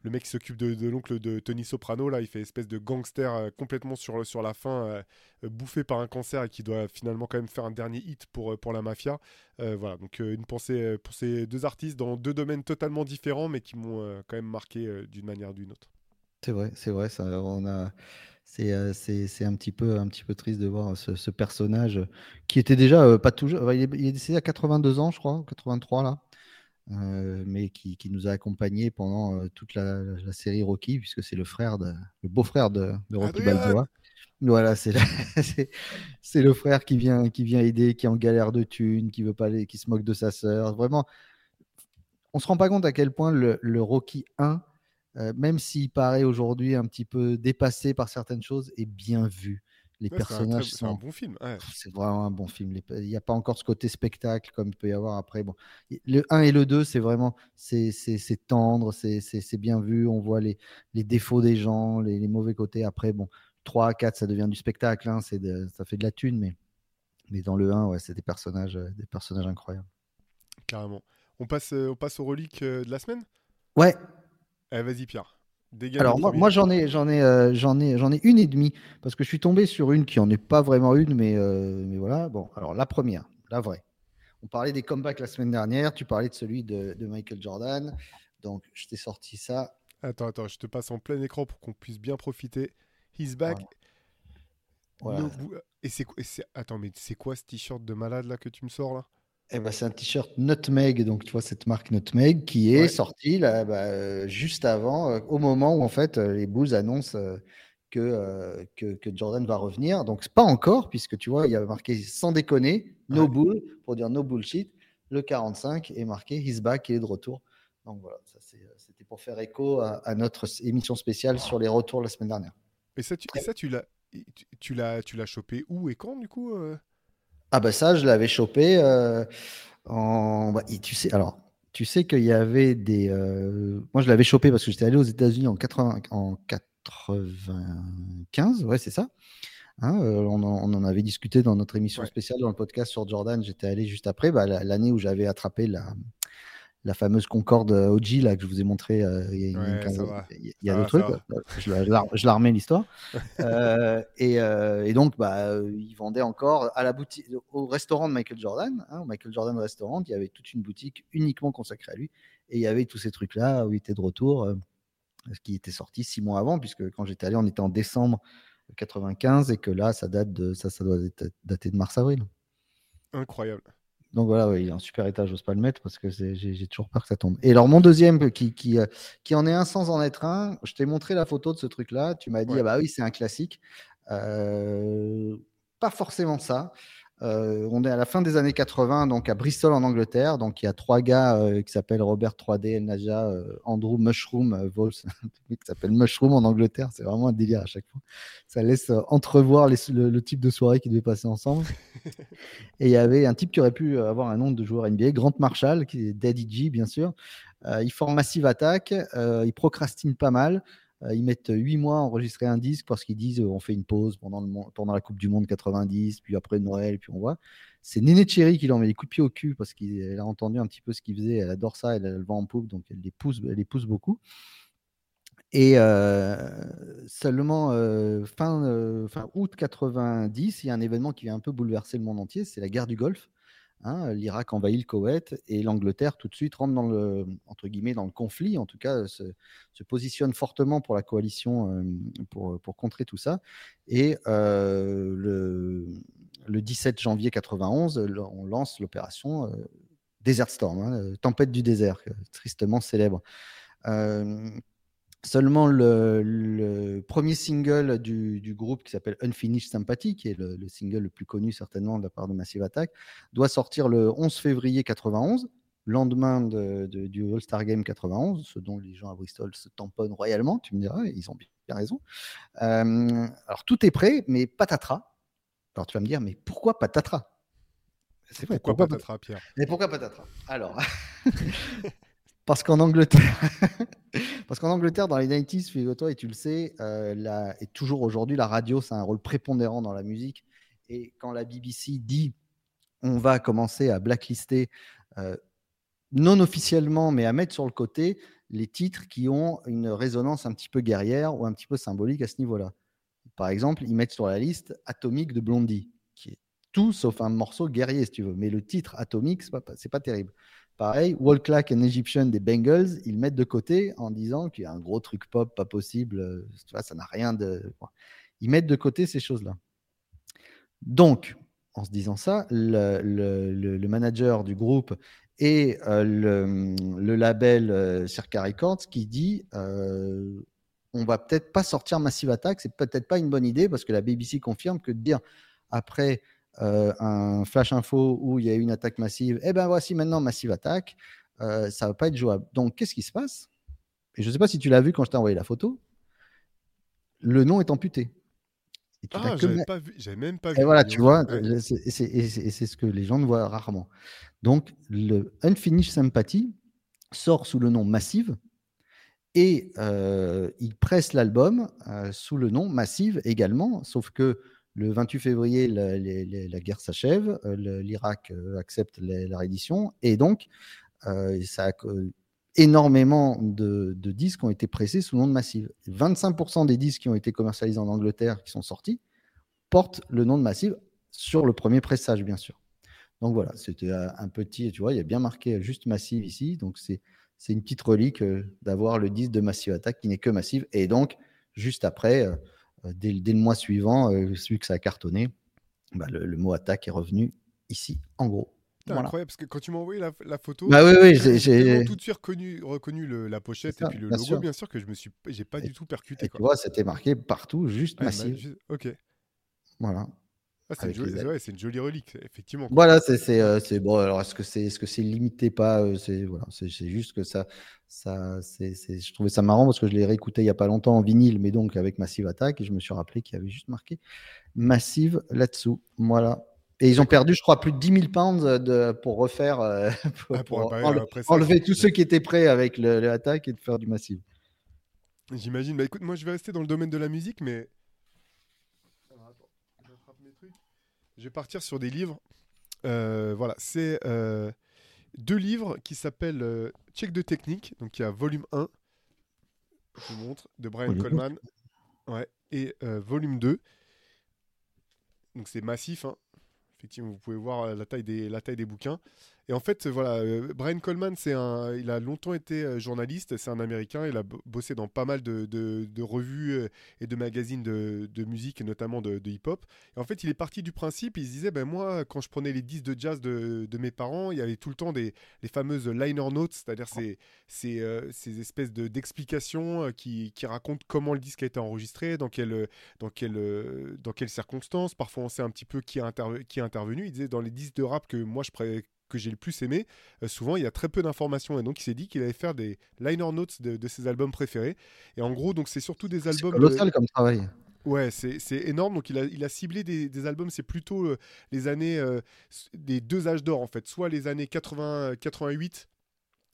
le mec qui s'occupe de, l'oncle de Tony Soprano là il fait espèce de gangster euh, complètement sur sur la fin euh, bouffé par un cancer et qui doit finalement quand même faire un dernier hit pour pour la mafia voilà donc une pensée pour ces deux artistes dans deux domaines totalement différents mais qui m'ont quand même marqué d'une manière ou d'une autre C'est vrai, c'est vrai. Ça, on a, c'est, un petit peu, un petit peu triste de voir ce, personnage qui était déjà pas toujours. il, est, il est décédé à 82 ans, je crois, 83 là, euh, mais qui, qui nous a accompagnés pendant euh, toute la, la série Rocky, puisque c'est le frère, de, le beau-frère de, de Rocky Balboa. Voilà, c'est, la- c'est, c'est le frère qui vient, qui vient aider, qui est en galère de thunes, qui veut pas aller, qui se moque de sa sœur. Vraiment, on se rend pas compte à quel point le, le Rocky 1, euh, même s'il paraît aujourd'hui un petit peu dépassé par certaines choses, est bien vu. Les personnages C'est un, bon film. C'est vraiment un bon film. Il n'y a pas encore ce côté spectacle comme il peut y avoir après. Bon, le 1 et le 2, c'est vraiment c'est tendre, c'est bien vu. On voit les, les défauts des gens, les, les, mauvais côtés. Après, bon, 3 4, ça devient du spectacle. Hein, de, ça fait de la thune, mais, mais dans le 1, ouais, c'est des personnages, euh, des personnages incroyables. Carrément. On passe, euh, on passe aux reliques euh, de la semaine? Ouais. Eh, vas-y, Pierre. Alors moi, j'en ai j'en ai euh, j'en ai j'en ai une et demie parce que je suis tombé sur une qui en est pas vraiment une mais mais voilà. Bon alors la première la vraie. On parlait des comebacks la semaine dernière tu parlais de celui de, Michael Jordan. Donc je t'ai sorti ça. Attends attends je te passe en plein écran pour qu'on puisse bien profiter. He's back. Et c'est attends mais c'est quoi ce t-shirt de malade là que tu me sors là? Eh ben, c'est un t-shirt Nutmeg, donc tu vois cette marque Nutmeg qui est sortie là, bah, euh, juste avant, euh, au moment où en fait euh, les Bulls annoncent que, que, Jordan va revenir. Donc pas encore, puisque tu vois, il y a marqué sans déconner, no bull, pour dire no bullshit. Le 45 est marqué He's back, il est de retour. Donc voilà, c'était pour faire écho à, notre émission spéciale sur les retours la semaine dernière. Et ça, tu, et ça, tu l'as, tu l'as, tu l'as chopé où et quand du coup ah bah ça, je l'avais chopé euh, en. Bah, tu sais, alors, tu sais qu'il y avait des. Euh, moi, je l'avais chopé parce que j'étais allé aux États-Unis en, 80... en 95, ouais, c'est ça. Hein, euh, on, en, on, en, avait discuté dans notre émission spéciale dans le podcast sur Jordan. J'étais allé juste après, bah, l'année où j'avais attrapé la, la fameuse Concorde OG là, que je vous ai montré euh, il y a, il deux trucs. Je, je la remets l'histoire. Euh, euh, et, donc, bah, ils vendaient encore à la boutique, au restaurant de Michael Jordan, hein, au Michael Jordan Restaurant, il y avait toute une boutique uniquement consacrée à lui. Et il y avait tous ces trucs-là où il était de retour, ce qui était sorti six mois avant, puisque quand j'étais allé, on était en décembre 95 et que là, ça date de ça, ça doit dater de mars-avril. Incroyable. Donc voilà, il est en super état, j'ose pas le mettre parce que j'ai toujours peur que ça tombe. Et alors, mon deuxième, qui, qui, euh, qui en est un sans en être un, je t'ai montré la photo de ce truc-là. Tu m'as dit, ah bah oui, c'est un classique. Euh, pas forcément ça. Euh, on est à la fin des années 80, donc à Bristol en Angleterre. Donc il y a trois gars euh, qui s'appellent Robert 3D, El Naja, euh, Andrew Mushroom, Vols, qui s'appelle Mushroom en Angleterre. C'est vraiment un délire à chaque fois. Ça laisse entrevoir le, type de soirée qui devait passer ensemble. Et il y avait un type qui aurait pu avoir un nom de joueur NBA, Grant Marshall, qui est Daddy G, bien sûr. il forme Massive Attack, il procrastine pas mal. Euh, ils mettent 8 mois à enregistrer un disque parce qu'ils disent euh, on fait une pause pendant, le, pendant la Coupe du Monde 90, puis après Noël, puis on voit. C'est Néné Cherry qui leur met des coups de pied au cul parce qu'elle a entendu un petit peu ce qu'ils faisaient. Elle adore ça, elle le vent en poupe, donc elle les pousse, les beaucoup. Et euh, seulement fin août 90, il y a un événement qui vient un peu bouleverser le monde entier, c'est la guerre du Golfe. Hein, L'Irak envahit le Koweït et l'Angleterre tout de suite rentre dans le entre guillemets dans le conflit, en tout cas se, positionne fortement pour la coalition euh, pour, pour, contrer tout ça. Et euh, le, le, 17 janvier 91, on lance l'opération euh, Desert Storm, hein, tempête du désert, tristement célèbre. Seulement le, premier single du, groupe qui s'appelle Unfinished Sympathy, qui est le, single le plus connu certainement de la part de Massive Attack, doit sortir le 11 février 91, lendemain du All-Star Game 91, ce dont les gens à Bristol se tamponnent royalement, tu me diras, ils ont bien raison. Euh, alors tout est prêt, mais patatras. Alors tu vas me dire, mais pourquoi patatras? C'est vrai, pourquoi, pourquoi patatras, Pierre? Mais pourquoi patatras? Alors, Parce qu'en Angleterre, parce qu'en Angleterre, dans les 90s, figure-toi, et tu le sais, euh, et toujours aujourd'hui, la radio, c'est un rôle prépondérant dans la musique. Et quand la BBC dit on va commencer à blacklister, euh, non officiellement, mais à mettre sur le côté, les titres qui ont une résonance un petit peu guerrière ou un petit peu symbolique à ce niveau-là. Par exemple, ils mettent sur la liste Atomic de Blondie, qui est tout sauf un morceau guerrier, si tu veux. Mais le titre Atomic, c'est pas, pas terrible. Pareil, Clack and Egyptian des Bengals, ils mettent de côté en disant qu'il y a un gros truc pop pas possible. Euh, ça n'a rien de. Ils mettent de côté ces choses-là. Donc, en se disant ça, le, manager du groupe et euh, le, label euh, Circa Records qui dit euh, on va peut-être pas sortir Massive Attack, c'est peut-être pas une bonne idée parce que la BBC confirme que de dire après euh, un flash info où il y a eu une attaque massive, et eh ben voici maintenant Massive Attack. euh, ça va pas être jouable. Donc, qu'est-ce qui se passe? Et je ne sais pas si tu l'as vu quand je t'ai envoyé la photo. Le nom est amputé. ah, j'avais vu, même pas vu. Et voilà, tu vois, c'est ce que les gens ne voient rarement. Donc, le Unfinished Sympathy sort sous le nom Massive et euh, il presse l'album euh, sous le nom Massive également, sauf que le 28 février, la, guerre s'achève, euh, l'Irak accepte la, réédition et donc ça énormément de, disques ont été pressés sous le nom de Massive. 25% des disques qui ont été commercialisés en Angleterre, qui sont sortis, portent le nom de Massive sur le premier pressage, bien sûr. Donc voilà, c'était un petit, tu vois, il y a bien marqué juste Massive ici. Donc c'est une petite relique d'avoir le disque de Massive Attack qui n'est que Massive. Et donc, juste après, dès, le mois suivant, celui que ça a cartonné, bah, le, mot attaque est revenu ici, en gros. C'est incroyable parce que quand tu m'as envoyé la, photo, bah j'ai tout de suite reconnu, reconnu la pochette et puis le logo, bien sûr, que je me suis, j'ai pas du tout percuté. Et tu vois, c'était marqué partout, juste Massive. ok. Voilà. Ah, c'est une, jolie relique, effectivement. Voilà, c'est euh, bon. Alors, est-ce que c'est est -ce c'est limité pas euh, C'est voilà, juste que ça, ça je trouvais ça marrant parce que je l'ai réécouté il n'y a pas longtemps en vinyle, mais donc avec Massive Attack, et je me suis rappelé qu'il y avait juste marqué Massive là-dessous. Voilà. Et ils ont perdu, je crois, plus de 10 000 pounds de, pour refaire, euh, pour, ah, enlever, tous ceux qui étaient prêts avec le, Attack et de faire du Massive. J'imagine. Bah écoute, moi je vais rester dans le domaine de la musique, mais Je vais partir sur des livres. Euh, voilà, c'est euh, deux livres qui s'appellent euh, Check de technique, donc il y a volume 1, je vous montre, de Brian Coleman, ouais, et volume 2. Donc c'est massif, hein. effectivement, vous pouvez voir la taille des, la taille des bouquins. Et en fait, voilà, euh, Brian Coleman, c'est un, il a longtemps été euh, journaliste, c'est un Américain, il a bossé dans pas mal de, revues euh, et de magazines de, musique, notamment de, hip-hop. Et en fait, il est parti du principe, il se disait, ben moi, quand je prenais les disques de jazz de, mes parents, il y avait tout le temps des les fameuses liner notes, c'est-à-dire ces, ces, ces espèces d'explications qui, qui racontent comment le disque a été enregistré, dans, quel, dans, quel, dans quelles circonstances, parfois on sait un petit peu qui a, a intervenu. Il disait, dans les disques de rap que moi je pré que j'ai le plus aimé, euh, souvent il y a très peu d'informations et donc il s'est dit qu'il allait faire des liner notes de, ses albums préférés. Et en gros, donc c'est surtout des albums. C'est colossal comme travail. Ouais, c'est énorme. Donc, il a, il a ciblé des, des albums, c'est plutôt euh, les années euh, des deux âges d'or, en fait. Soit les années 80, 88,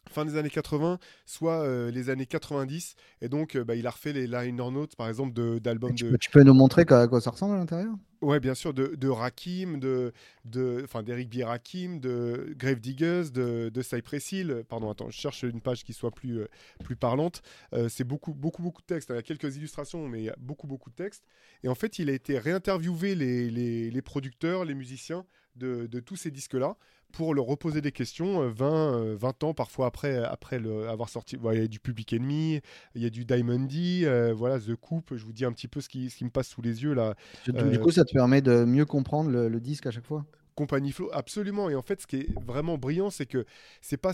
fin des années 80, soit les années 90. Et donc, bah, il a refait les liner notes, par exemple, d'albums de, Tu peux nous montrer à quoi ça ressemble à l'intérieur? Ouais, bien sûr, de, de Rakim, de, de, enfin d'Eric B. Rakim, de Grave Diggers, de, de Cypress Hill. Pardon, attends, je cherche une page qui soit plus, euh, plus parlante. Euh, c'est beaucoup, beaucoup, beaucoup de textes. Il y a quelques illustrations, mais il y a beaucoup, beaucoup de textes. Et en fait, il a été réinterviewé les, les, les producteurs, les musiciens de, de tous ces disques-là pour leur reposer des questions 20, euh, 20 euh, ans parfois après, après le, avoir sorti. il y a du Public Enemy, il y a du Diamond D, euh, voilà, The Coupe, je vous dis un petit peu ce qui, ce qui me passe sous les yeux là. Du, coup, ça te permet de mieux comprendre le disque à chaque fois? Compagnie Flow, absolument. Et en fait, ce qui est vraiment brillant, c'est que c'est pas,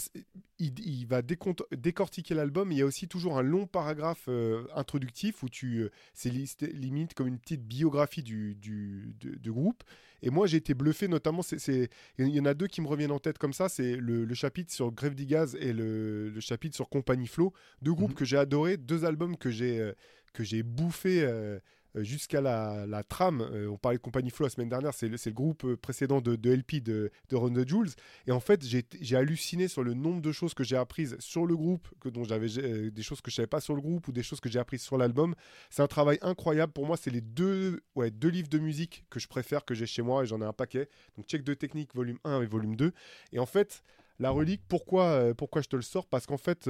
il, va décortiquer l'album. Il y a aussi toujours un long paragraphe euh, introductif où tu, euh, c'est limite comme une petite biographie du, du, groupe. Et moi, j'ai été bluffé, notamment, c'est, il y en a deux qui me reviennent en tête comme ça. C'est le, chapitre sur Grève Digaz et le, chapitre sur Compagnie Flow, deux groupes mmh que j'ai adorés, deux albums que j'ai euh, que j'ai bouffé euh, jusqu'à la, trame. Euh, on parlait de Compagnie Flow la semaine dernière, c'est le, le, groupe euh, précédent de, LP de, de Run the Jules. Et en fait, j'ai halluciné sur le nombre de choses que j'ai apprises sur le groupe, que, dont j'avais des choses que je savais pas sur le groupe ou des choses que j'ai apprises sur l'album. C'est un travail incroyable. Pour moi, c'est les deux, ouais, deux livres de musique que je préfère, que j'ai chez moi, et j'en ai un paquet. Donc, Check de technique, volume 1 et volume 2. Et en fait, la relique, pourquoi, pourquoi je te le sors? Parce qu'en fait,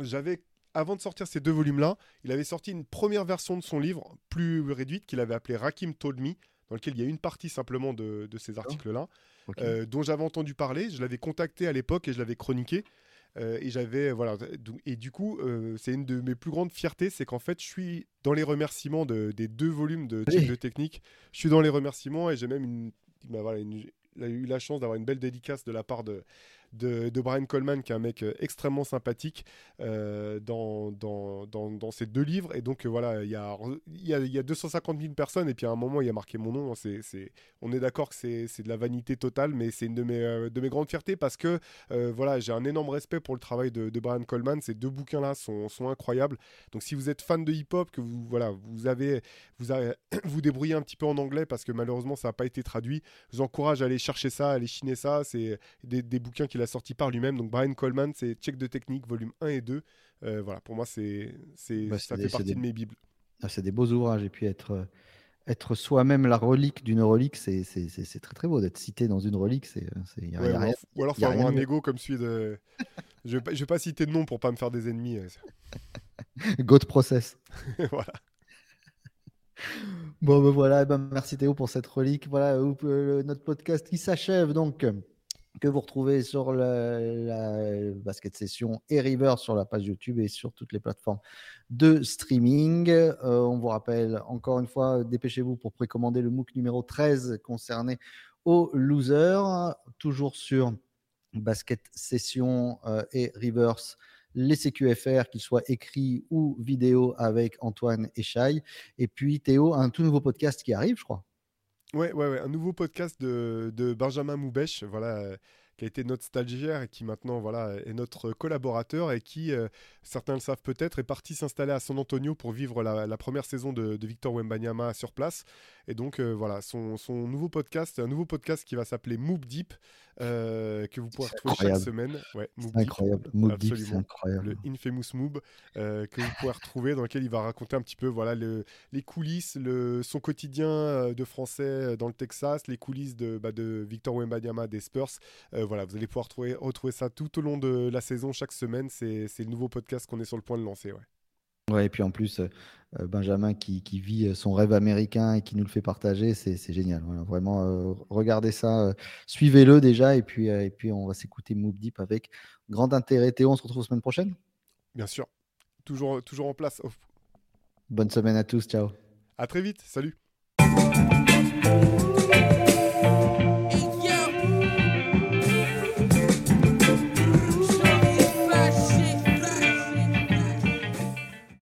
j'avais avant de sortir ces deux volumes-là, il avait sorti une première version de son livre, plus réduite, qu'il avait appelé Rakim Told Me, dans lequel il y a une partie simplement de, ces articles-là, euh, dont j'avais entendu parler. Je l'avais contacté à l'époque et je l'avais chroniqué. Euh, et j'avais voilà et du coup euh, c'est une de mes plus grandes fiertés c'est qu'en fait je suis dans les remerciements des deux volumes de de technique je suis dans les remerciements et j'ai même une, bah, voilà, une, a eu la chance d'avoir une belle dédicace de la part de, de, Brian Coleman, qui est un mec extrêmement sympathique dans, dans, dans, ces deux livres. Et donc voilà, il y a, y, y a 250 000 personnes, et puis à un moment, il y a marqué mon nom. C'est, c'est, on est d'accord que c'est, de la vanité totale, mais c'est une de mes, de mes grandes fiertés parce que voilà, j'ai un énorme respect pour le travail de, Brian Coleman. Ces deux bouquins-là sont, sont incroyables. Donc si vous êtes fan de hip-hop, que vous, voilà, vous avez, vous avez, vous débrouillez un petit peu en anglais parce que malheureusement ça n'a pas été traduit, je vous encourage à aller chercher ça, à aller chiner ça. C'est des, bouquins qu'il a sortis par lui-même. Donc Brian Coleman, c'est Check de technique, volume 1 et 2. Euh, voilà, pour moi, c'est, c'est, bah, ça fait partie de mes bibles. Ah, c'est des beaux ouvrages. Et puis être, être soi-même la relique d'une relique, c'est, c'est, c'est, très très beau. D'être cité dans une relique, c'est, y a, rien, ou alors, faut avoir un ego comme celui de. je ne vais, vais, pas citer de nom pour pas me faire des ennemis. Euh, Go process. voilà. Bon, ben voilà, ben merci Théo pour cette relique. Voilà, euh, notre podcast qui s'achève donc, que vous retrouvez sur la, basket session et River sur la page YouTube et sur toutes les plateformes de streaming. Euh, on vous rappelle encore une fois, dépêchez-vous pour précommander le MOOC numéro 13 concerné aux losers, toujours sur basket session euh, et reverse les CQFR, qu'ils soient écrits ou vidéo avec Antoine et Chai. Et puis Théo, un tout nouveau podcast qui arrive, je crois. Ouais, ouais, ouais, un nouveau podcast de, de Benjamin Moubèche, voilà, qui a été notre stagiaire et qui maintenant voilà, est notre collaborateur et qui, euh, certains le savent peut-être, est parti s'installer à San Antonio pour vivre la, première saison de, Victor Wembanyama sur place. Et donc euh, voilà, son, son, nouveau podcast, un nouveau podcast qui va s'appeler Moop Deep, euh, que vous pourrez retrouver chaque semaine. Ouais, incroyable, Moop Deep, c'est incroyable. Le Infamous Moob, que vous pourrez retrouver, dans lequel il va raconter un petit peu voilà, le, les coulisses, le, son quotidien de français dans le Texas, les coulisses de, bah, de Victor Wembanyama des Spurs voilà, vous allez pouvoir retrouver, retrouver ça tout au long de la saison, chaque semaine. C'est le nouveau podcast qu'on est sur le point de lancer. Ouais. Ouais, et puis en plus, euh, Benjamin qui, qui, vit son rêve américain et qui nous le fait partager, c'est génial. vraiment, euh, regardez ça, euh, suivez-le déjà, et puis, et puis on va s'écouter Move Deep avec grand intérêt. Théo, on se retrouve la semaine prochaine? Bien sûr, toujours, toujours en place. Bonne semaine à tous, ciao. À très vite, salut.